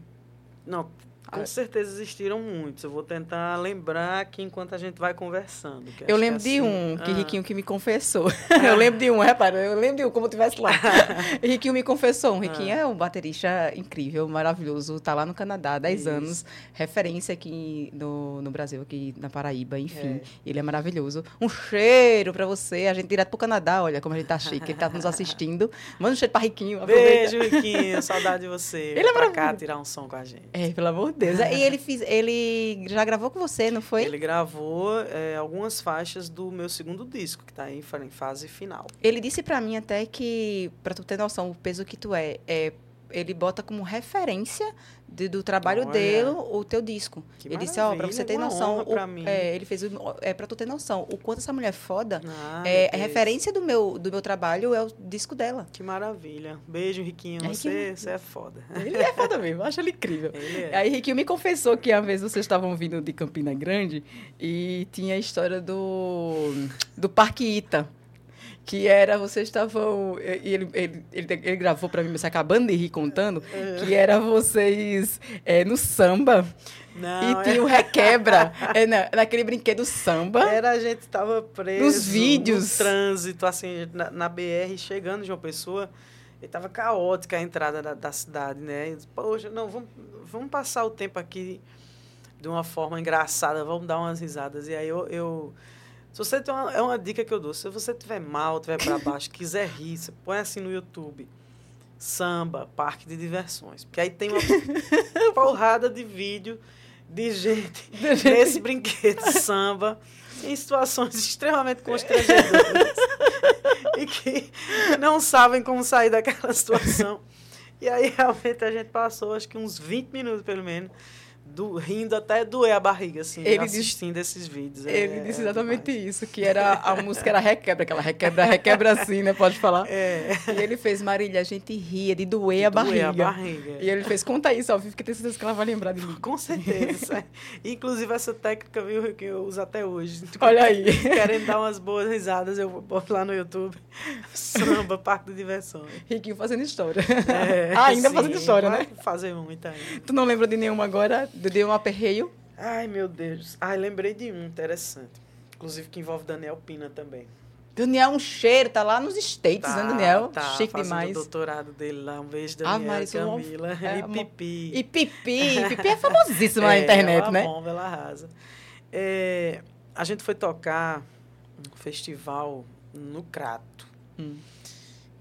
Não, com certeza existiram muitos. Eu vou tentar lembrar aqui enquanto a gente vai conversando. eu lembro de assim, um, que ah. Riquinho que me confessou. eu lembro de um, repara, eu lembro de um como eu estivesse lá. Riquinho me confessou. Um Riquinho ah. é um baterista incrível, maravilhoso. Está lá no Canadá há 10 Isso. anos. Referência aqui no, no Brasil, aqui na Paraíba, enfim. É. Ele é maravilhoso. Um cheiro para você. A gente direto pro Canadá, olha como a gente tá chique. Ele tá nos assistindo. Manda um cheiro para Riquinho. Aproveita. Beijo, Riquinho. Saudade de você. Ele é pra cá tirar um som com a gente. É, pelo amor de Deus. e ele, fiz, ele já gravou com você, não foi? Ele gravou é, algumas faixas do meu segundo disco, que está em, em, fase final. Ele disse para mim até que, para tu ter noção, o peso que tu é, é ele bota como referência de- do trabalho Olha. dele o teu disco. Que ele disse, ó, pra maravilha, você ter noção. o- pra. É, ele fez. o- É pra tu ter noção. O quanto essa mulher é foda. Ah, é, Deus. referência do meu, do meu trabalho é o disco dela. Que maravilha. Beijo, Riquinho. É, Você, Riquinho. você é foda. Ele é foda mesmo, eu acho ele incrível. Ele é. Aí Riquinho me confessou que uma vez vocês estavam vindo de Campina Grande e tinha a história do, do Parque Ita. Que era, vocês estavam. E ele, ele, ele, ele gravou pra mim, você acabando de rir contando, que era vocês é, no samba Não, e tinha o requebra é, na, naquele brinquedo samba. Era, a gente tava preso Nos vídeos. no trânsito, assim, na, na BR, chegando de uma pessoa, e tava caótica a entrada da, da cidade, né? Poxa, não, vamos, vamos passar o tempo aqui de uma forma engraçada, vamos dar umas risadas. E aí eu... eu se você tem uma, é uma dica que eu dou, se você tiver mal, tiver para baixo, quiser rir, você põe assim no YouTube, samba, parque de diversões. Porque aí tem uma porrada de vídeo de gente nesse brinquedo samba em situações extremamente constrangedoras e que não sabem como sair daquela situação. E aí realmente a gente passou acho que uns 20 minutos pelo menos do, rindo até doer a barriga assim, Ele disse- assistindo esses vídeos. Ele É- disse é exatamente isso, que era a música era requebra, aquela requebra, requebra assim, né? Pode falar. É, E ele fez, Marília, a gente ria de doer a doer barriga. a barriga. E ele fez, conta isso ao vivo, que tenho certeza que ela vai lembrar de mim. Com certeza. Inclusive, essa técnica viu, que eu uso até hoje. Olha aí. Querendo dar umas boas risadas, eu boto lá no YouTube. Samba, Parque de Diversões. Riquinho fazendo história. É, Ah, ainda sim, fazendo história, né? Fazer muita ainda. Tu não lembra de nenhuma agora? De de um aperreio? Ai, meu Deus. Ai, lembrei de um interessante. Inclusive, que envolve Daniel Pina também. Daniel é um cheiro, tá lá nos States, né, Daniel? tá Chique fazendo demais. o doutorado dele lá. Um beijo, Ah, Daniel, é uma- Camila é e Pipi. E Pipi, Pipi é famosíssima na É, internet, ela né? bomba, ela arrasa. É, a gente foi tocar um festival no Crato, Hum.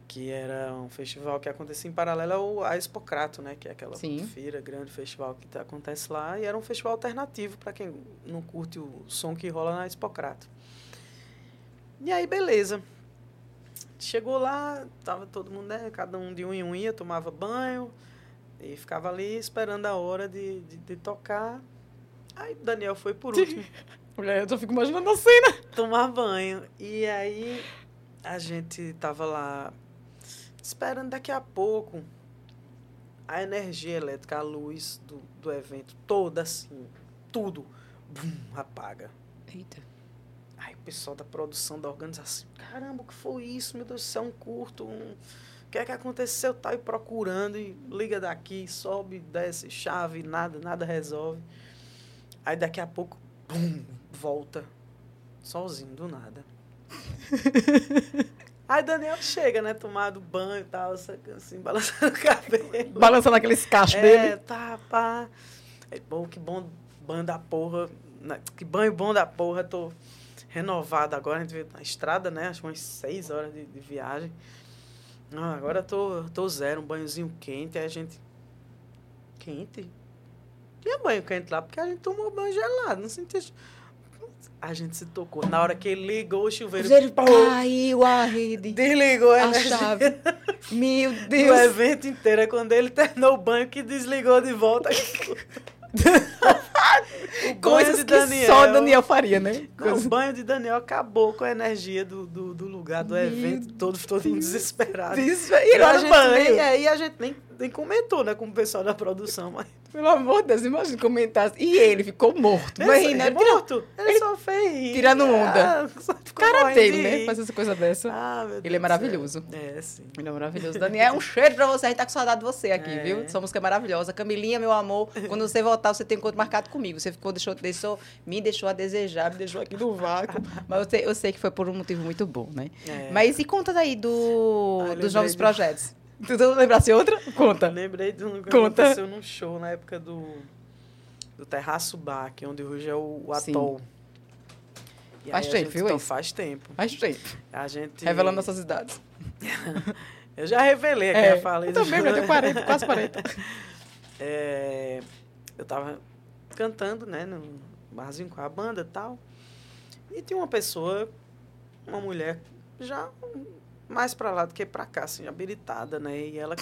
Que era um festival que acontecia em paralelo ao à Expo Crato, né? Que é aquela Sim. feira, grande festival que tá- acontece lá. E era um festival alternativo para quem não curte o som que rola na Expo Crato. E aí, beleza. Chegou lá, tava todo mundo, né? Cada um de um em um ia, tomava banho e ficava ali esperando a hora de, de, de tocar. Aí o Daniel foi por último Mulher, eu só fico imaginando a cena. tomar banho. E aí a gente tava lá esperando daqui a pouco a energia elétrica, a luz do, do evento toda assim, tudo, bum, apaga. Eita. Aí o pessoal da produção da organização, caramba, o que foi isso? Meu Deus, isso é um curto, um... o que é que aconteceu? Tá aí procurando e liga daqui, sobe, desce, chave, nada, nada resolve. Aí daqui a pouco, pum, volta, sozinho, do nada. Aí Daniel chega, né, tomado banho e tal, assim, balançando o cabelo. Balançando aqueles cachos É, dele. tá, pá. É, bom, que bom banho da porra. né, Que banho bom da porra. Tô renovado agora. A gente veio na estrada, né? Acho umas seis horas de, de viagem. Ah, agora tô, tô zero, um banhozinho quente. Aí a gente. Quente? Tinha banho quente lá, porque a gente tomou banho gelado. Não sentia. A gente se tocou. Na hora que ele ligou o chuveiro. Ele pô, caiu a rede. desligou a, A chave. Meu Deus. evento inteiro. É quando ele terminou o banho que desligou de volta. o Coisas de que só Daniel faria, né? Não, o banho de Daniel acabou com a energia do, do, do lugar, do Meu evento, todo, todo mundo desesperado. Isso, e ele a gente nem, é, e a gente nem, nem comentou, né, com o pessoal da produção, mas... Pelo amor de Deus, imagina comentar. E ele ficou morto. Ele, rindo, ele, morto, ele, só fez tirando onda. Ah, só ficou cara dele, de né? Fazer essa coisa dessa. Ah, meu Deus Ele é maravilhoso. É, sim. Ele é maravilhoso. Daniel, um cheiro pra você. A gente tá com saudade de você aqui, É. viu? Sua música é maravilhosa. Camilinha, meu amor, quando você voltar, você tem um encontro marcado comigo. Você ficou, deixou, deixou, me deixou a desejar, me deixou aqui no vácuo. Mas eu sei, eu sei que foi por um motivo muito bom, né? É. Mas e conta daí do, Ah, dos novos projetos. Tu não lembrasse outra? Conta. Lembrei de um que Conta. aconteceu num show na época do, do Terraço Bar, que é onde hoje é o, o. Atol. Faz tempo, viu, isso? Faz tempo. Faz tempo. A gente... Revelando nossas idades. Eu já revelei aqui, É, eu falei. eu também, eu tenho 40, quase 40. É, eu tava cantando, né, no barzinho com a banda e tal. E tinha uma pessoa, uma mulher, já mais pra lá do que pra cá, assim, habilitada, né? E ela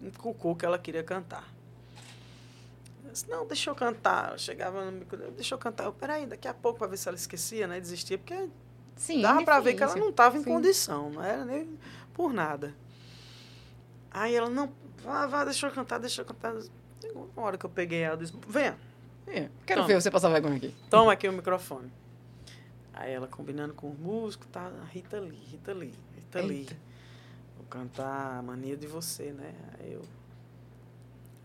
inculcou que ela queria cantar. Eu disse, não, deixa eu cantar. Eu chegava no micro, deixa eu cantar. Eu, peraí, daqui a pouco, para ver se ela esquecia, né? Desistia, porque Sim, dava para ver que ela não estava em Sim. condição, não era nem por nada. Aí ela, não, vá, vá, deixa eu cantar, deixa eu cantar. Uma hora que eu peguei ela, eu disse, venha, É, Quero Toma. ver você passar vergonha aqui. toma aqui o microfone. Aí ela combinando com o músico, tá, Rita Lee, Rita Lee, Lee. Eita. Vou cantar a mania de você, né? Aí eu.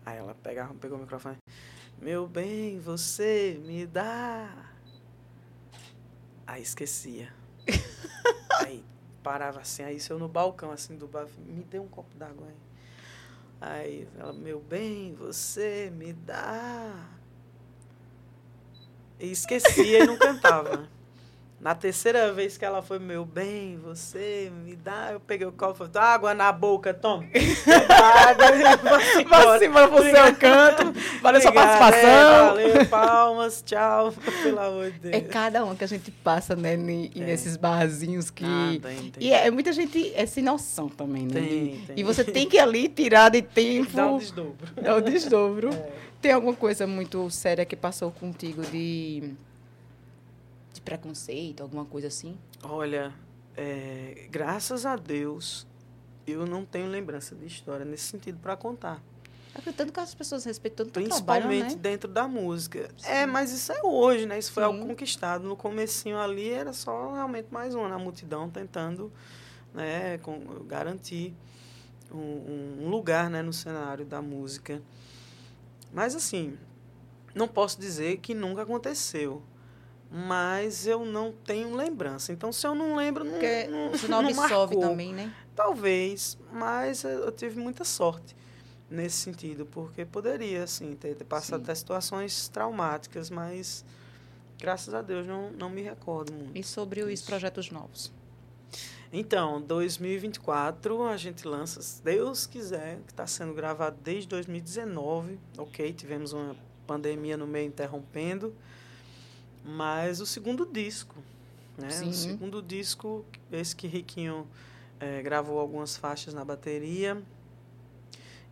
Aí ela pegava, pegou o microfone. Meu bem, você me dá. Aí esquecia. aí parava assim, aí eu no balcão assim do bar, me dê um copo d'água aí. Aí ela, meu bem, você me dá. E esquecia e não cantava. Na terceira vez que ela foi, meu bem, você me dá. Eu peguei o copo e falei, água na boca, toma. água e vou embora. Vai embora pro seu canto. Valeu sua participação. é, valeu, palmas, tchau. Pelo amor de Deus. É cada um que a gente passa, né, É. nesses barzinhos que. Ah, tem, tem. E é, muita gente é sem noção também, né? Tem, tem. E você tem que ali tirar de tempo. Dá um desdobro. Dá o desdobro. É. Tem alguma coisa muito séria que passou contigo de. Preconceito, alguma coisa assim? Olha, é, graças a Deus, eu não tenho lembrança de história nesse sentido para contar. Acreditando que as pessoas respeitam tanto Principalmente né? dentro da música. É, mas isso é hoje, né? Isso foi Sim. algo conquistado. No comecinho ali era só realmente mais uma na multidão tentando né, com- garantir um, um lugar né, no cenário da música. Mas assim, não posso dizer que nunca aconteceu. Mas eu não tenho lembrança. Então, se eu não lembro, não, Porque não, você não absorve marcou. também, né? Talvez, mas eu eu tive muita sorte nesse sentido, porque poderia, assim, ter, ter passado Sim. até situações traumáticas, mas graças a Deus não, não me recordo muito. E sobre os Isso. projetos novos? Então, 2024 a gente lança, se Deus quiser, que está sendo gravado desde 2019, ok? Tivemos uma pandemia no meio interrompendo, mas o segundo disco, né? Sim. O segundo disco, esse que Riquinho eh, gravou algumas faixas na bateria,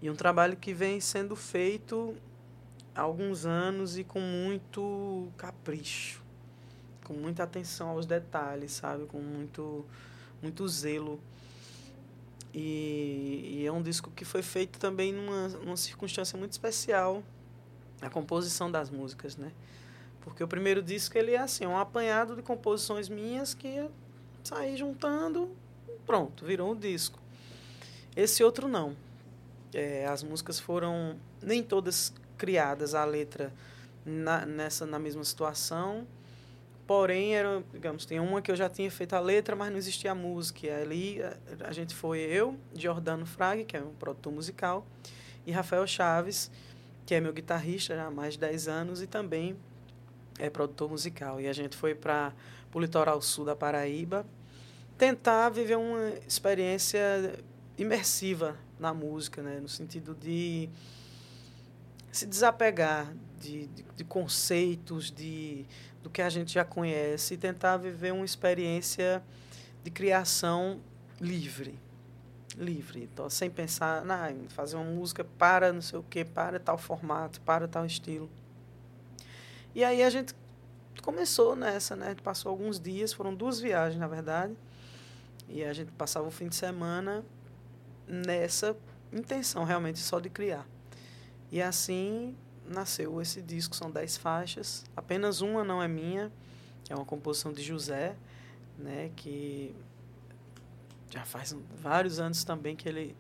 e um trabalho que vem sendo feito há alguns anos e com muito capricho, com muita atenção aos detalhes, sabe? Com muito muito zelo. E, e é um disco que foi feito também numa, numa circunstância muito especial, a composição das músicas, né? Porque o primeiro disco ele é assim, um apanhado de composições minhas que saí juntando, pronto, virou um disco. Esse outro não. É, as músicas foram nem todas criadas a letra na, nessa na mesma situação, Porém, era, digamos, tem uma que eu já tinha feito a letra, mas não existia a música. E ali a, a gente foi eu, Giordano Frag, que é um produtor musical, e Rafael Chaves, que é meu guitarrista já há mais de 10 anos e também é produtor musical. E a gente foi para o litoral sul da Paraíba tentar viver uma experiência imersiva na música, né? no sentido de se desapegar de, de, de conceitos, de do que a gente já conhece e tentar viver uma experiência de criação livre. Livre. Então, sem pensar, em fazer uma música para não sei o que, para tal formato, para tal estilo. E aí a gente começou nessa, né? Passou alguns dias, foram duas viagens, na verdade. E a gente passava o fim de semana nessa intenção realmente só de criar. E assim nasceu esse disco, são dez faixas, apenas uma não é minha, é uma composição de José, né, que já faz vários anos também que ele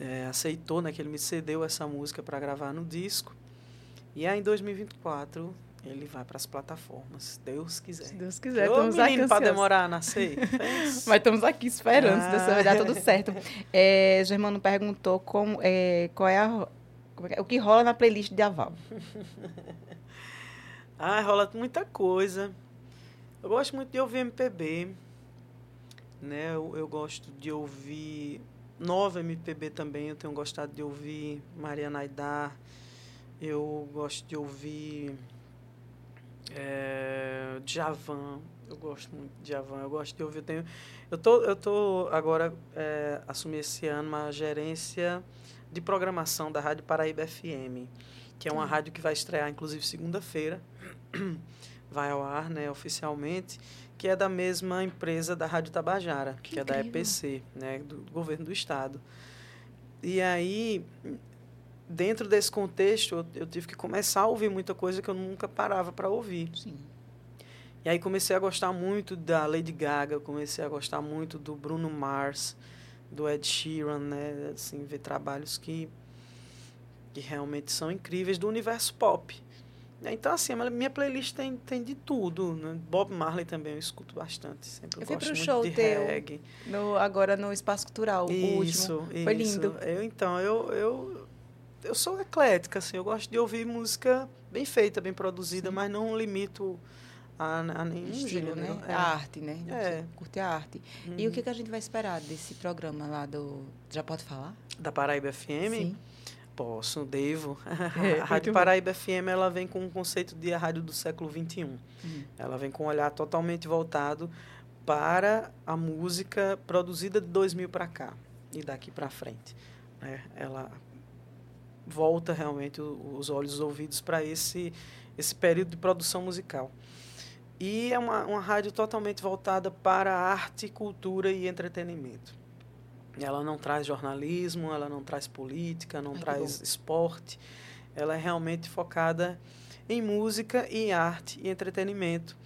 é, aceitou, né, que ele me cedeu essa música para gravar no disco. E aí em 2024 ele vai para as plataformas, se Deus quiser. Se Deus quiser, Ô, estamos aqui para demorar a nascer. Mas estamos aqui esperando, se Deus Ah. vai dar tudo certo. É, Germano perguntou como, é, qual é, a, é é- o que rola na playlist de Aval. Ah, rola muita coisa. Eu gosto muito de ouvir MPB, né? Eu, eu gosto de ouvir nova MPB também. Eu tenho gostado de ouvir Maria Naidar. Eu gosto de ouvir é, Djavan. Eu gosto muito de Djavan. Eu gosto de ouvir. Eu, tenho, eu tô, eu tô agora é, assumi esse ano uma gerência de programação da Rádio Paraíba FM, que é uma rádio que vai estrear, inclusive, segunda-feira. Vai ao ar, né, oficialmente, que é da mesma empresa da Rádio Tabajara, que, que é da EPC, né, do governo do estado. E aí, dentro desse contexto, eu, eu, tive que começar a ouvir muita coisa que eu nunca parava para ouvir. Sim. E aí comecei a gostar muito da Lady Gaga, comecei a gostar muito do Bruno Mars, do Ed Sheeran, né? Assim, ver trabalhos que, que realmente são incríveis do universo pop. Então, assim, a minha playlist tem, tem de tudo. Né? Bob Marley também eu escuto bastante. Sempre eu fui para um show teu reggae. No, agora no Espaço Cultural, isso, o último. Isso. Foi lindo. Eu, então, eu, eu, eu sou eclética, assim. Eu gosto de ouvir música bem feita, bem produzida, Sim. mas não limito a, a nenhum Estilo, gênero. Né? É. A arte, né? É. Curte a arte. Hum. E o que, que a gente vai esperar desse programa lá do... Já pode falar? Da Paraíba FM? Sim. Posso, devo. É, a Rádio Paraíba FM ela vem com o conceito de a rádio do século XXI. Hum. Ela vem com um olhar totalmente voltado para a música produzida de 2000 para cá e daqui para frente. É, ela volta realmente os olhos, os ouvidos para esse, esse período de produção musical. E é uma, uma rádio totalmente voltada para arte, cultura e entretenimento. Ela não traz jornalismo, ela não traz política, não Ai, traz esporte. Ela é realmente focada em música e arte e entretenimento.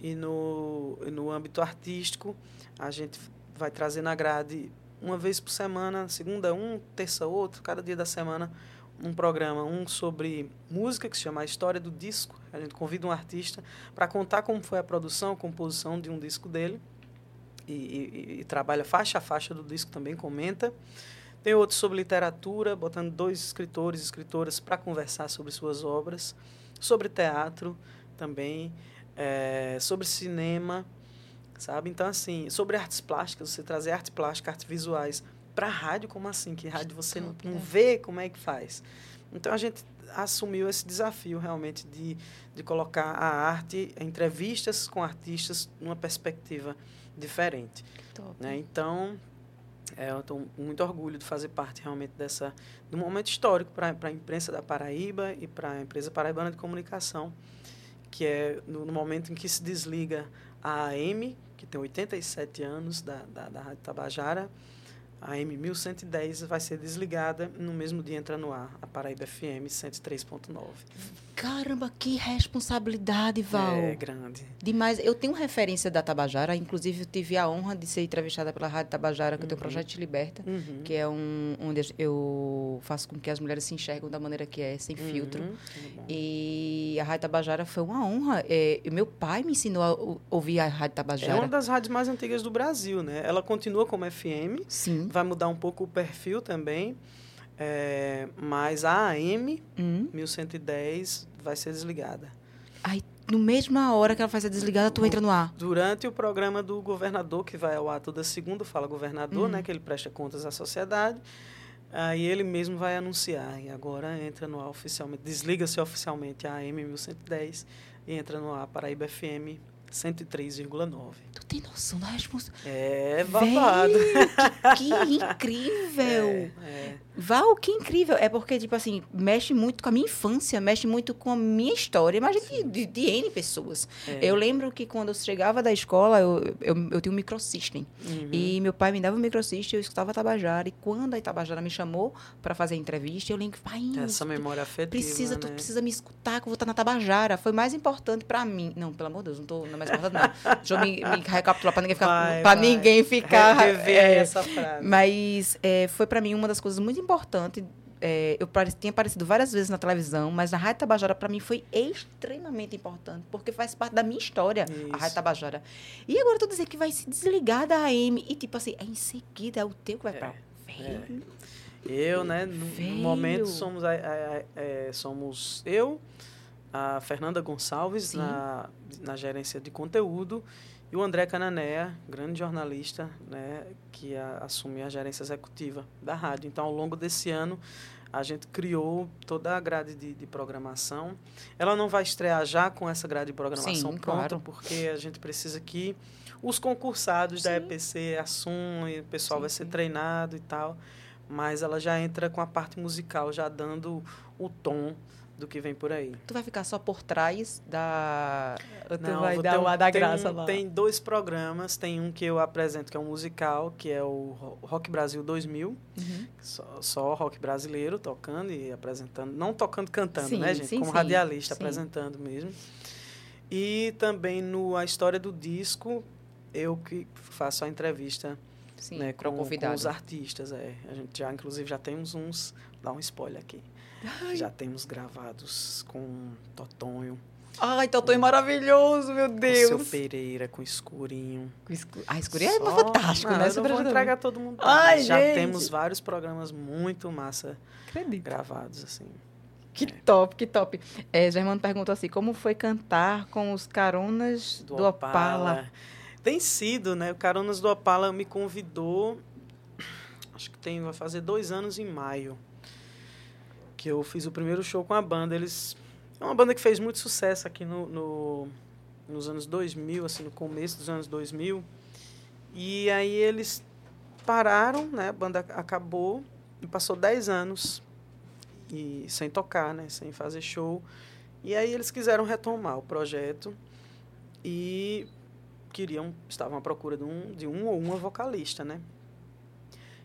E no, no âmbito artístico, a gente vai trazer na grade uma vez por semana, segunda um, terça outro, cada dia da semana, um programa, um sobre música, que se chama A História do Disco. A gente convida um artista para contar como foi a produção, a composição de um disco dele e, e, e, trabalha faixa a faixa do disco também, comenta. Tem outro sobre literatura, botando dois escritores e escritoras para conversar sobre suas obras. Sobre teatro também, é, sobre cinema, sabe? Então, assim, sobre artes plásticas, você trazer arte plástica, artes visuais para rádio, como assim? Que rádio você não, não vê como é que faz? Então, a gente assumiu esse desafio realmente de, de colocar a arte, entrevistas com artistas, numa perspectiva diferente. Né? Então, é, eu estou muito orgulho de fazer parte realmente dessa de um momento histórico para a imprensa da Paraíba e para a empresa paraibana de comunicação, que é no, no, momento em que se desliga a AM, que tem 87 anos, da, da, da Rádio Tabajara, a M1110 vai ser desligada no mesmo dia entra no ar a Paraíba FM 103.9. Caramba, que responsabilidade, Val. É grande. Demais. Eu tenho referência da Tabajara, inclusive eu tive a honra de ser entrevistada pela Rádio Tabajara, que uhum. tem o Projeto Te Liberta, uhum. que é um onde eu faço com que as mulheres se enxergam da maneira que é, sem uhum. filtro. E a Rádio Tabajara foi uma honra. É, meu pai me ensinou a ouvir a Rádio Tabajara. É uma das rádios mais antigas do Brasil, né? Ela continua como FM. Sim. Vai mudar um pouco o perfil também. É, mas a AM hum. 1110 vai ser desligada. Aí, no mesma hora que ela vai ser desligada, tu entra no ar? Durante o programa do governador, que vai ao ar toda segunda, fala governador, uhum. né, que ele presta contas à sociedade. Aí ele mesmo vai anunciar. E agora entra no ar oficialmente, desliga-se oficialmente a AM 1110 e entra no ar Paraíba FM 103,9. Tu tem noção da responsabilidade? É babado. que, que incrível! É, é. Val, que incrível. É porque, tipo assim, mexe muito com a minha infância, mexe muito com a minha história. Imagina de, de, de, N pessoas. É. Eu lembro que quando eu chegava da escola, eu, eu, eu tinha um microsystem. Uhum. E meu pai me dava um microsystem, eu escutava Tabajara. E quando a Tabajara me chamou para fazer a entrevista, eu lembro, pai, Essa memória afetiva, precisa, né? Tu precisa me escutar, que eu vou estar na Tabajara. Foi mais importante para mim. Não, pelo amor de Deus, não tô não mais importante, não. Deixa eu me, me recapitular para ninguém ficar... Vai. ninguém ficar... Rever é, essa frase. Mas é, foi para mim uma das coisas muito importantes é, eu tinha aparecido várias vezes na televisão, mas a Rádio Tabajara para mim foi extremamente importante, porque faz parte da minha história, Isso. a Rádio Tabajara. E agora tu dizer que vai se desligar da AM e tipo assim, é em seguida é o teu que vai É, pra... é. Eu, né, no, no momento somos, é, somos eu, a Fernanda Gonçalves Sim. na, na gerência de conteúdo e o André Cananéia, grande jornalista, né, que a- assume a gerência executiva da rádio. Então, ao longo desse ano, a gente criou toda a grade de, de programação. Ela não vai estrear já com essa grade de programação Sim, pronta, claro. porque a gente precisa que os concursados da Sim. EPC assumam e o pessoal Sim, vai ser treinado e tal. mas ela já entra com a parte musical, já dando o tom do que vem por aí. Tu vai ficar só por trás da. Ou tu Não, vai dar ter uma um- da graça um- lá? Tem dois programas, tem um que eu apresento que é um musical, que é o Ro- Rock Brasil 2000, Uhum. só, só rock brasileiro tocando e apresentando, não tocando cantando, Sim, né, gente? sim, Como sim, radialista, apresentando mesmo. E também no A História do Disco, eu que faço a entrevista Sim, né, com, com os artistas. É. A gente já, inclusive, já temos uns. Dá um spoiler aqui. Já temos gravados com Totonho, Ai, Totô é maravilhoso, meu com Deus. Seu Pereira, com Escurinho. Com escu- A escurinha é Só- fantástico, Não, né? Eu não vou entregar todo mundo. Ai, mas já gente. temos vários programas muito massa Acredito. gravados, assim. Que top, que top. É, Germano perguntou assim, como foi cantar com os caronas do, Opala? Tem sido, né? O Caronas do Opala me convidou, acho que tem, vai fazer dois anos em maio, que eu fiz o primeiro show com a banda. Eles é uma banda que fez muito sucesso aqui no, no- nos anos 2000, assim, no começo dos anos 2000. E aí eles pararam, né? A banda acabou e passou 10 anos e sem tocar, né? Sem fazer show. E aí eles quiseram retomar o projeto e queriam, estavam à procura de um, de um ou uma vocalista, né?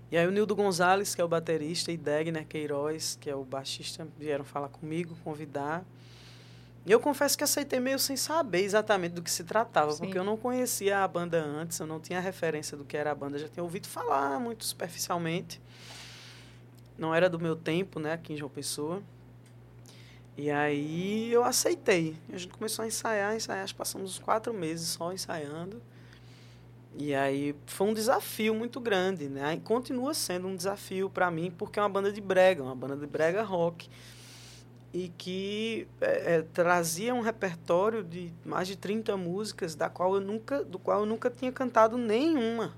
E aí o Nildo Gonzalez, que é o baterista, e Degner Queiroz, que é o baixista, vieram falar comigo, convidar. E eu confesso que aceitei meio sem saber exatamente do que se tratava, Sim. porque eu não conhecia a banda antes, eu não tinha referência do que era a banda, já tinha ouvido falar muito superficialmente. Não era do meu tempo, né, aqui em João Pessoa. E aí eu aceitei. A gente começou a ensaiar, ensaiar, acho que passamos uns quatro meses só ensaiando. E aí foi um desafio muito grande, né? Aí continua sendo um desafio para mim, porque é uma banda de brega, uma banda de brega rock. E que é, é, trazia um repertório de mais de 30 músicas, da qual eu nunca, do qual eu nunca tinha cantado nenhuma.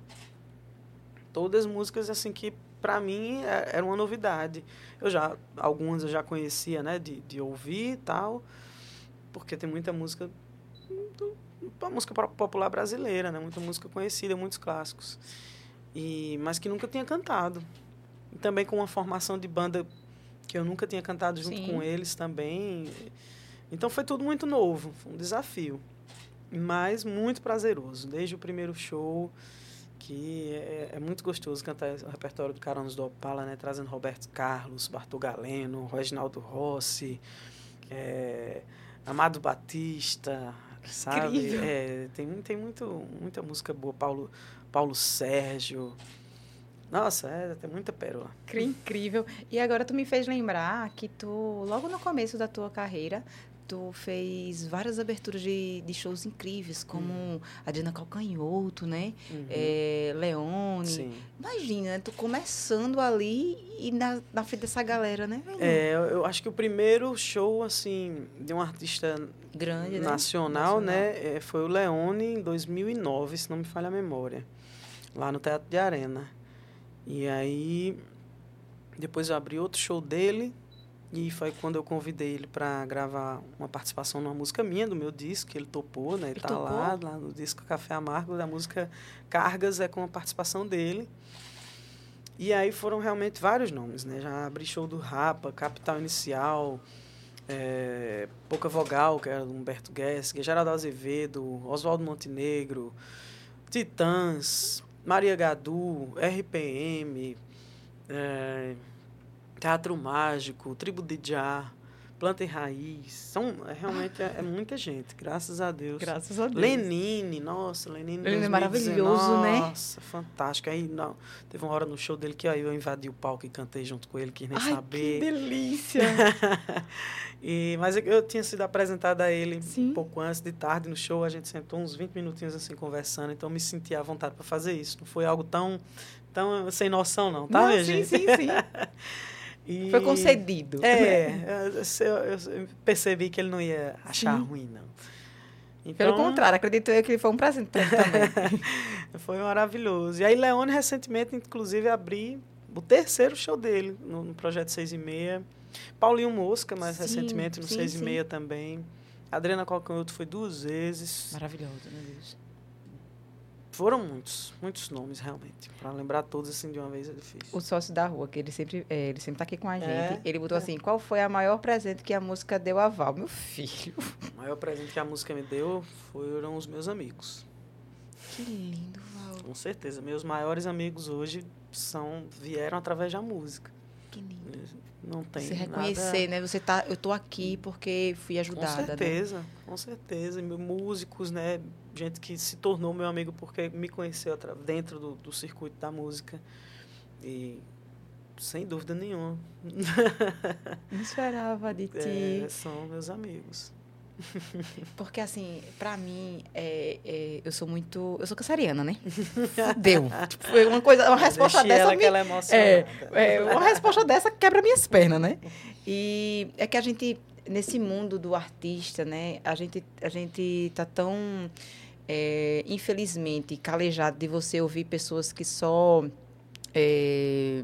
Todas músicas assim que para mim é- era uma novidade. Eu já algumas eu já conhecia, né, de, de ouvir e tal, porque tem muita música a música popular brasileira, né, muita música conhecida, muitos clássicos. E mas que nunca tinha cantado. E também com uma formação de banda que eu nunca tinha cantado junto Sim. com eles também. Então foi tudo muito novo, foi um desafio. Mas muito prazeroso, desde o primeiro show que é, é muito gostoso cantar o repertório do Caronos do Opala, né? Trazendo Roberto Carlos, Bartol Galeno, Reginaldo Rossi, é, Amado Batista, sabe? Incrível. É, tem tem muito, muita música boa, Paulo, Paulo Sérgio. Nossa, é, tem muita pérola. Que incrível. E agora tu me fez lembrar que tu, logo no começo da tua carreira, tu fez várias aberturas de, de shows incríveis, como a Diana Calcanhoto, né? Uhum. É, Leone. Sim. Imagina, tu começando ali e na, na frente dessa galera, né? É, eu, eu acho que o primeiro show, assim, de um artista Grande, né? nacional, Nacional. né, é, foi o Leone em 2009, se não me falha a memória, lá no Teatro de Arena. E aí, depois eu abri outro show dele, e foi quando eu convidei ele para gravar uma participação numa música minha, do meu disco, ele topou, né, ele Ele tá topou? lá, lá no disco Café Amargo, da música Cargas, é com a participação dele. E aí foram realmente vários nomes, né? Já abri show do Rapa, Capital Inicial, é, Pouca Vogal, que era do Humberto Gessinger, Geraldo Azevedo, Oswaldo Montenegro, Titãs, Maria Gadu, RPM, é, Teatro Mágico, Tribo de Planta e Raiz. São, é, realmente é, é muita gente, graças a Deus. Graças a Deus. Lenine, nossa, Lenine. Lenine é 2019, maravilhoso, né? Nossa, fantástico. Aí, não, teve uma hora no show dele que aí eu invadi o palco e cantei junto com ele, quis nem Ai, saber. que delícia. e, mas eu, eu tinha sido apresentada a ele Sim. um pouco antes de tarde no show, a gente sentou uns 20 minutinhos assim conversando, então eu me senti à vontade para fazer isso. Não foi algo tão, tão sem noção, não, tá, Não, minha sim, gente? sim, sim. E- Foi concedido. É, eu, percebi que ele não ia achar Sim. ruim, não. Pelo Então, contrário, acredito eu que foi um presente pra ele também. Foi maravilhoso. E aí, Leone, recentemente, inclusive, abri o terceiro show dele no, no Projeto 6 e Meia. Paulinho Mosca, mais Sim, recentemente, no sim, 6 e sim. Meia também. Adriana Calcanhoto foi duas vezes. Maravilhoso, meu Deus. Foram muitos, muitos nomes, realmente. Para lembrar todos assim de uma vez é difícil. O sócio da rua, que ele sempre, é, ele sempre tá aqui com a gente. É? Ele botou É. assim: qual foi a maior presente que a música deu a Val? Meu filho. O maior presente que a música me deu foram os meus amigos. Que lindo, Val. Com certeza. Meus maiores amigos hoje são vieram através da música. Que lindo. Não tem Você nada- reconhecer, né? Você tá, eu tô aqui porque fui Com ajudada, né? certeza, com certeza. E meu- Músicos, né? Gente que se tornou meu amigo porque me conheceu dentro do, do circuito da música. E sem dúvida nenhuma. Não esperava de ti. É, são meus amigos. Porque, assim, pra mim, é, é, eu sou muito. Eu sou canceriana, né? Fudeu. Tipo, uma coisa, uma resposta dessa. ela me- que ela é emocionada. É, uma resposta dessa quebra minhas pernas, né? E é que a gente, nesse mundo do artista, né, a gente, a gente tá tão, é, infelizmente, calejado de você ouvir pessoas que só. É,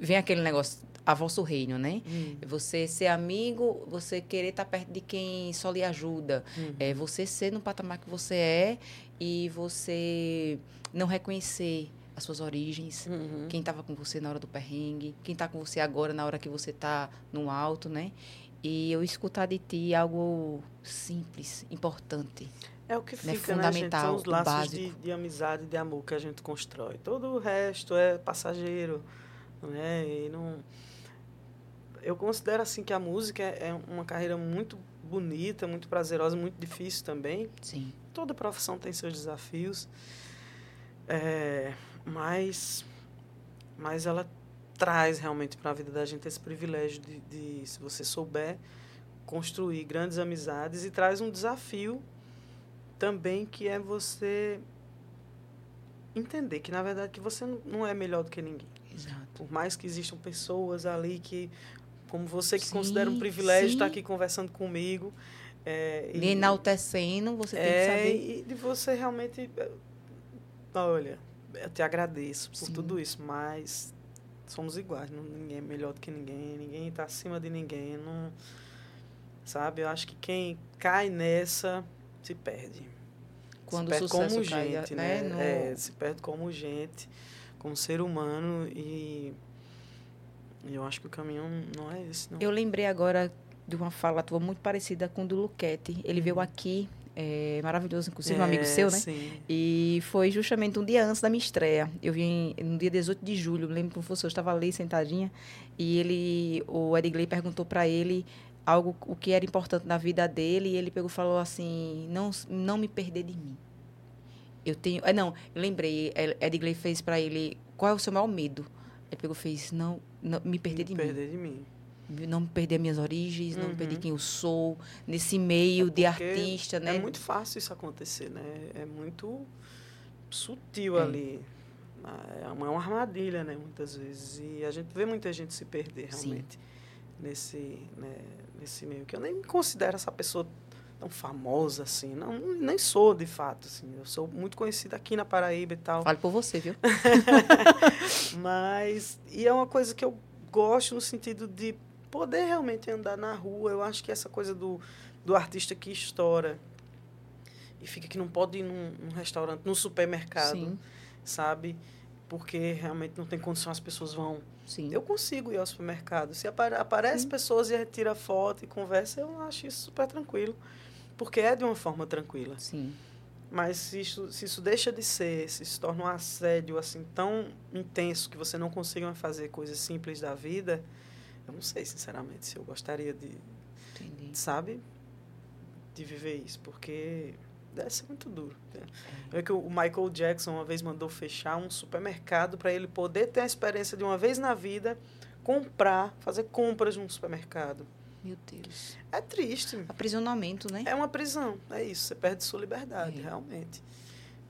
vem aquele negócio, a vosso reino, né? Hum, Você ser amigo, você querer estar perto de quem só lhe ajuda. hum. É você ser no patamar que você é e você não reconhecer as suas origens, Uhum. quem estava com você na hora do perrengue, quem está com você agora na hora que você está no alto, né? E eu escutar de ti algo simples, importante. É o que né, fica, né, fundamental, São os laços de, de amizade e de amor que a gente constrói. Todo o resto é passageiro, né? E não... Eu considero, assim, que a música é é uma carreira muito bonita, muito prazerosa, muito difícil também. Sim. Toda profissão tem seus desafios. É, mas, mas ela traz realmente para a vida da gente esse privilégio de, de, se você souber, construir grandes amizades e traz um desafio também que é você entender que na verdade que você não- não é melhor do que ninguém. Exato. Por mais que existam pessoas ali que, como você que Sim, considera um privilégio sim. estar aqui conversando comigo. É, Lhe enaltecendo, você tem que é, saber. e de você realmente. eh, Olha, eu te agradeço por Sim. tudo isso, mas somos iguais. Não, ninguém é melhor do que ninguém, ninguém está acima de ninguém. Não, sabe? Eu acho que quem cai nessa se perde. Quando se perde como gente, né, né? no- É, se perde como gente, como ser humano e. e Eu acho que o caminho não é esse, não. Eu lembrei agora de uma fala tua muito parecida com o do Luquete. Ele veio Uhum. aqui, é, maravilhoso, inclusive um amigo É, seu, né? Sim. E foi justamente um dia antes da minha estreia. Eu vim no dia 18 de julho, lembro como fosse, eu estava ali sentadinha, e ele, o Edgley perguntou para ele algo, o que era importante na vida dele, e ele pegou e falou assim, não, não me perder de mim. Eu tenho, é, não, eu lembrei, Edgley fez para ele, qual é o seu maior medo? Ele pegou e fez, não, não me perder de mim perder de mim. não perder minhas origens, não Uhum. perder quem eu sou, nesse meio de porque artista, né? É muito fácil isso acontecer, né? É muito sutil É. ali. É uma, é uma armadilha, né? Muitas vezes. E a gente vê muita gente se perder Sim. realmente nesse, né, nesse meio. Que eu nem me considero essa pessoa tão famosa assim. Não, nem sou, de fato. Assim. Eu sou muito conhecida aqui na Paraíba e tal. Fale por você, viu? Mas. E é uma coisa que eu gosto no sentido de poder realmente andar na rua. Eu acho que essa coisa do, do artista que estoura e fica que não pode ir num, num restaurante, num supermercado, Sim, sabe? Porque realmente não tem condição, as pessoas vão. sim. Eu consigo ir ao supermercado. Se apare aparece Sim. pessoas e a gente tira foto e conversa, eu acho isso super tranquilo. Porque é de uma forma tranquila. Sim. Mas se isso, se isso deixa de ser, se se torna um assédio assim tão intenso que você não consiga fazer coisas simples da vida, eu não sei, sinceramente, se eu gostaria de, Entendi. sabe, de viver isso, porque deve ser muito duro. né? É que o Michael Jackson uma vez mandou fechar um supermercado para ele poder ter a experiência de uma vez na vida comprar, fazer compras num supermercado. Meu Deus. É triste. Aprisionamento, né? É uma prisão, é isso. Você perde sua liberdade, É. realmente.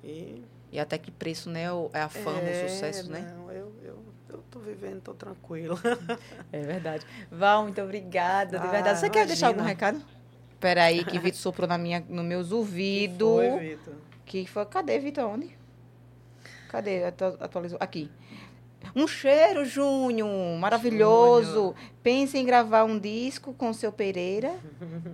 E E até que preço, né? É a fama, É, o sucesso, né? Não, eu, eu, eu tô vivendo, tô tranquilo. É verdade. Val, muito obrigada, de Ah, verdade. Você quer deixar imagina. algum recado? Peraí, que Vitor soprou na minha, nos meus ouvidos. Foi, Vitor. Que foi. Cadê, Vitor? Onde? Cadê? Atu- Atualizou. Aqui. Um cheiro, Júnior. Maravilhoso. Pense em gravar um disco com o seu Pereira,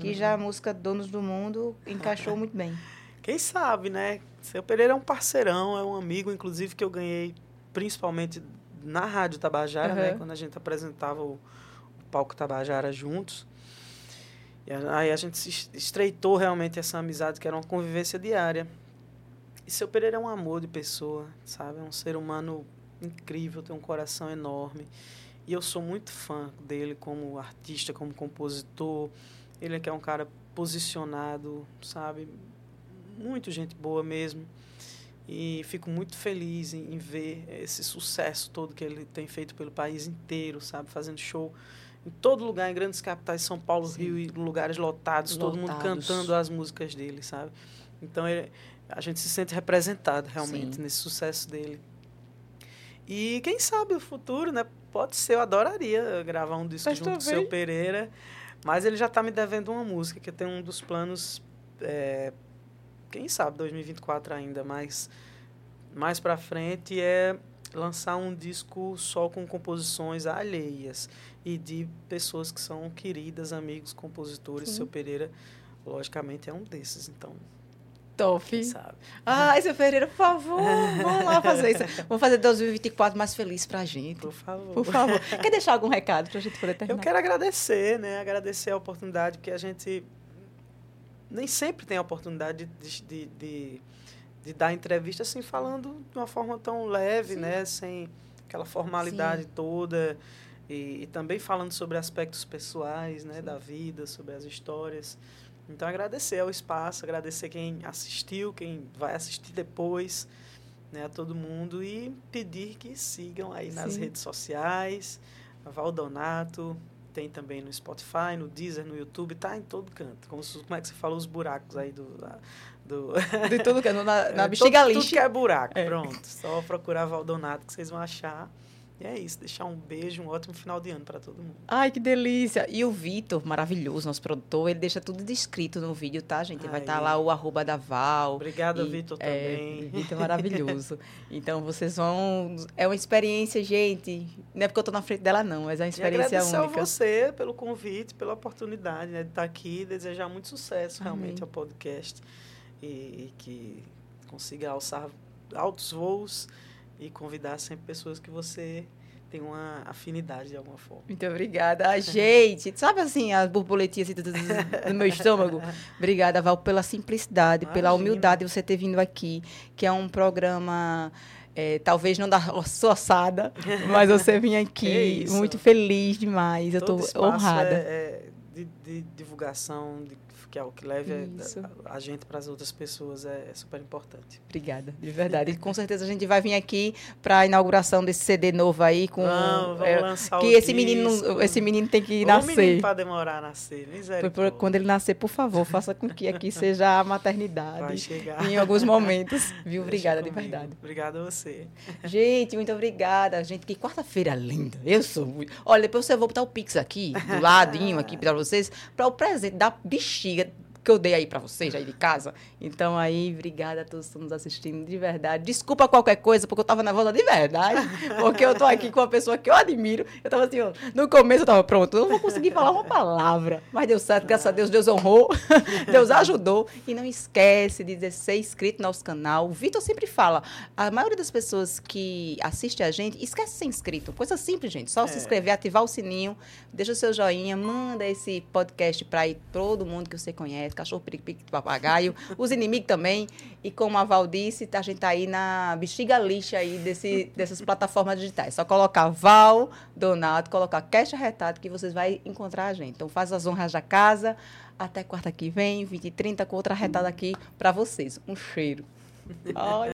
que já a música Donos do Mundo encaixou muito bem. Quem sabe, né? Seu Pereira é um parceirão, é um amigo, inclusive, que eu ganhei principalmente na Rádio Tabajara, uhum. né? Quando a gente apresentava o, o palco Tabajara juntos. E aí a gente se estreitou realmente essa amizade, que era uma convivência diária. E seu Pereira é um amor de pessoa, sabe? É um ser humano incrível, tem um coração enorme. E eu sou muito fã dele como artista, como compositor. Ele é que é um cara posicionado, sabe? Muito gente boa mesmo. E fico muito feliz em, em, ver esse sucesso todo que ele tem feito pelo país inteiro, sabe? Fazendo show em todo lugar, em grandes capitais, São Paulo, Sim. Rio, e lugares lotados, lotados, todo mundo cantando as músicas dele, sabe? Então ele, a gente se sente representado realmente Sim. nesse sucesso dele. E quem sabe o futuro, né? Pode ser, eu adoraria gravar um disco mas junto com o seu Pereira. Mas ele já está me devendo uma música, que eu tenho um dos planos, é, quem sabe 2024 ainda, mas mais para frente é lançar um disco só com composições alheias e de pessoas que são queridas, amigos, compositores. Sim. Seu Pereira, logicamente, é um desses. Então, Top. Sabe? Ai, seu Pereira, por favor, vamos lá fazer isso. Vamos fazer 2024 mais feliz pra gente. Por favor. Por favor. Quer deixar algum recado pra gente poder terminar? Eu quero agradecer, né? Agradecer a oportunidade, porque a gente nem sempre tem a oportunidade de, de, de, de dar entrevista assim, falando de uma forma tão leve, Sim. né? Sem aquela formalidade Sim. toda. E, e, também falando sobre aspectos pessoais, né? Sim. Da vida, sobre as histórias. Então, agradecer ao espaço, agradecer quem assistiu, quem vai assistir depois, né, a todo mundo e pedir que sigam aí nas Sim. redes sociais. A Valdonato, tem também no Spotify, no Deezer, no YouTube, tá em todo canto. Como, como é que você falou, os buracos aí do... do... De tudo que é, na, na é, bexiga lixa. Tudo que é buraco, é. pronto. Só procurar Valdonato que vocês vão achar. E é isso, deixar um beijo, um ótimo final de ano para todo mundo. Ai, que delícia! E o Vitor, maravilhoso, nosso produtor, ele deixa tudo descrito no vídeo, tá, gente? Vai estar tá lá o arroba da Val. Obrigada, Vitor, é, também. Vitor maravilhoso. então, vocês vão... É uma experiência, gente. Não é porque eu tô na frente dela, não, mas é uma experiência e única. a você pelo convite, pela oportunidade né, de estar aqui e desejar muito sucesso, realmente, Amém. ao podcast. E, e que consiga alçar altos voos e convidar sempre pessoas que você tem uma afinidade de alguma forma. Muito obrigada. A gente, sabe assim, as borboletinhas assim, do meu estômago? Obrigada, Val, pela simplicidade, Imagina. pela humildade de você ter vindo aqui, que é um programa... É, talvez não da sua assada, mas você vinha aqui muito feliz demais. Todo eu estou honrada. É, é de, de divulgação, de que é o que leve a, a, gente para as outras pessoas é, é, super importante. Obrigada, de verdade. E com certeza a gente vai vir aqui para a inauguração desse CD novo aí com vamos, vamos é, lançar que o esse menino, esse menino tem que nascer. O menino para demorar a nascer, misericórdia. Quando ele nascer, por favor, faça com que aqui seja a maternidade. Vai chegar. Em alguns momentos, viu? Obrigada de verdade. Obrigada a você. Gente, muito obrigada. Gente, que quarta-feira linda. Eu sou muito... Olha, depois eu vou botar o Pix aqui, do ladinho aqui para vocês, para o presente da bexiga que eu dei aí para vocês, aí de casa. Então, aí, obrigada a todos que estão nos assistindo, de verdade. Desculpa qualquer coisa, porque eu tava nervosa de verdade. Porque eu tô aqui com uma pessoa que eu admiro. Eu tava assim, ó, no começo eu tava pronto, eu não vou conseguir falar uma palavra. Mas deu certo, graças a Deus, Deus honrou, Deus ajudou. E não esquece de ser inscrito no nosso canal. O Vitor sempre fala, a maioria das pessoas que assiste a gente, esquece de ser inscrito. Coisa simples, gente. Só é. se inscrever, ativar o sininho, deixa o seu joinha, manda esse podcast para todo mundo que você conhece cachorro periquito, papagaio, os inimigos também. E como a Val disse, a gente tá aí na bexiga lixa aí desse, dessas plataformas digitais. Só colocar Val, Donato, colocar Cash Retado que vocês vão encontrar a gente. Então faz as honras da casa. Até quarta que vem, 20 e 30, com outra retada aqui para vocês. Um cheiro. Ai.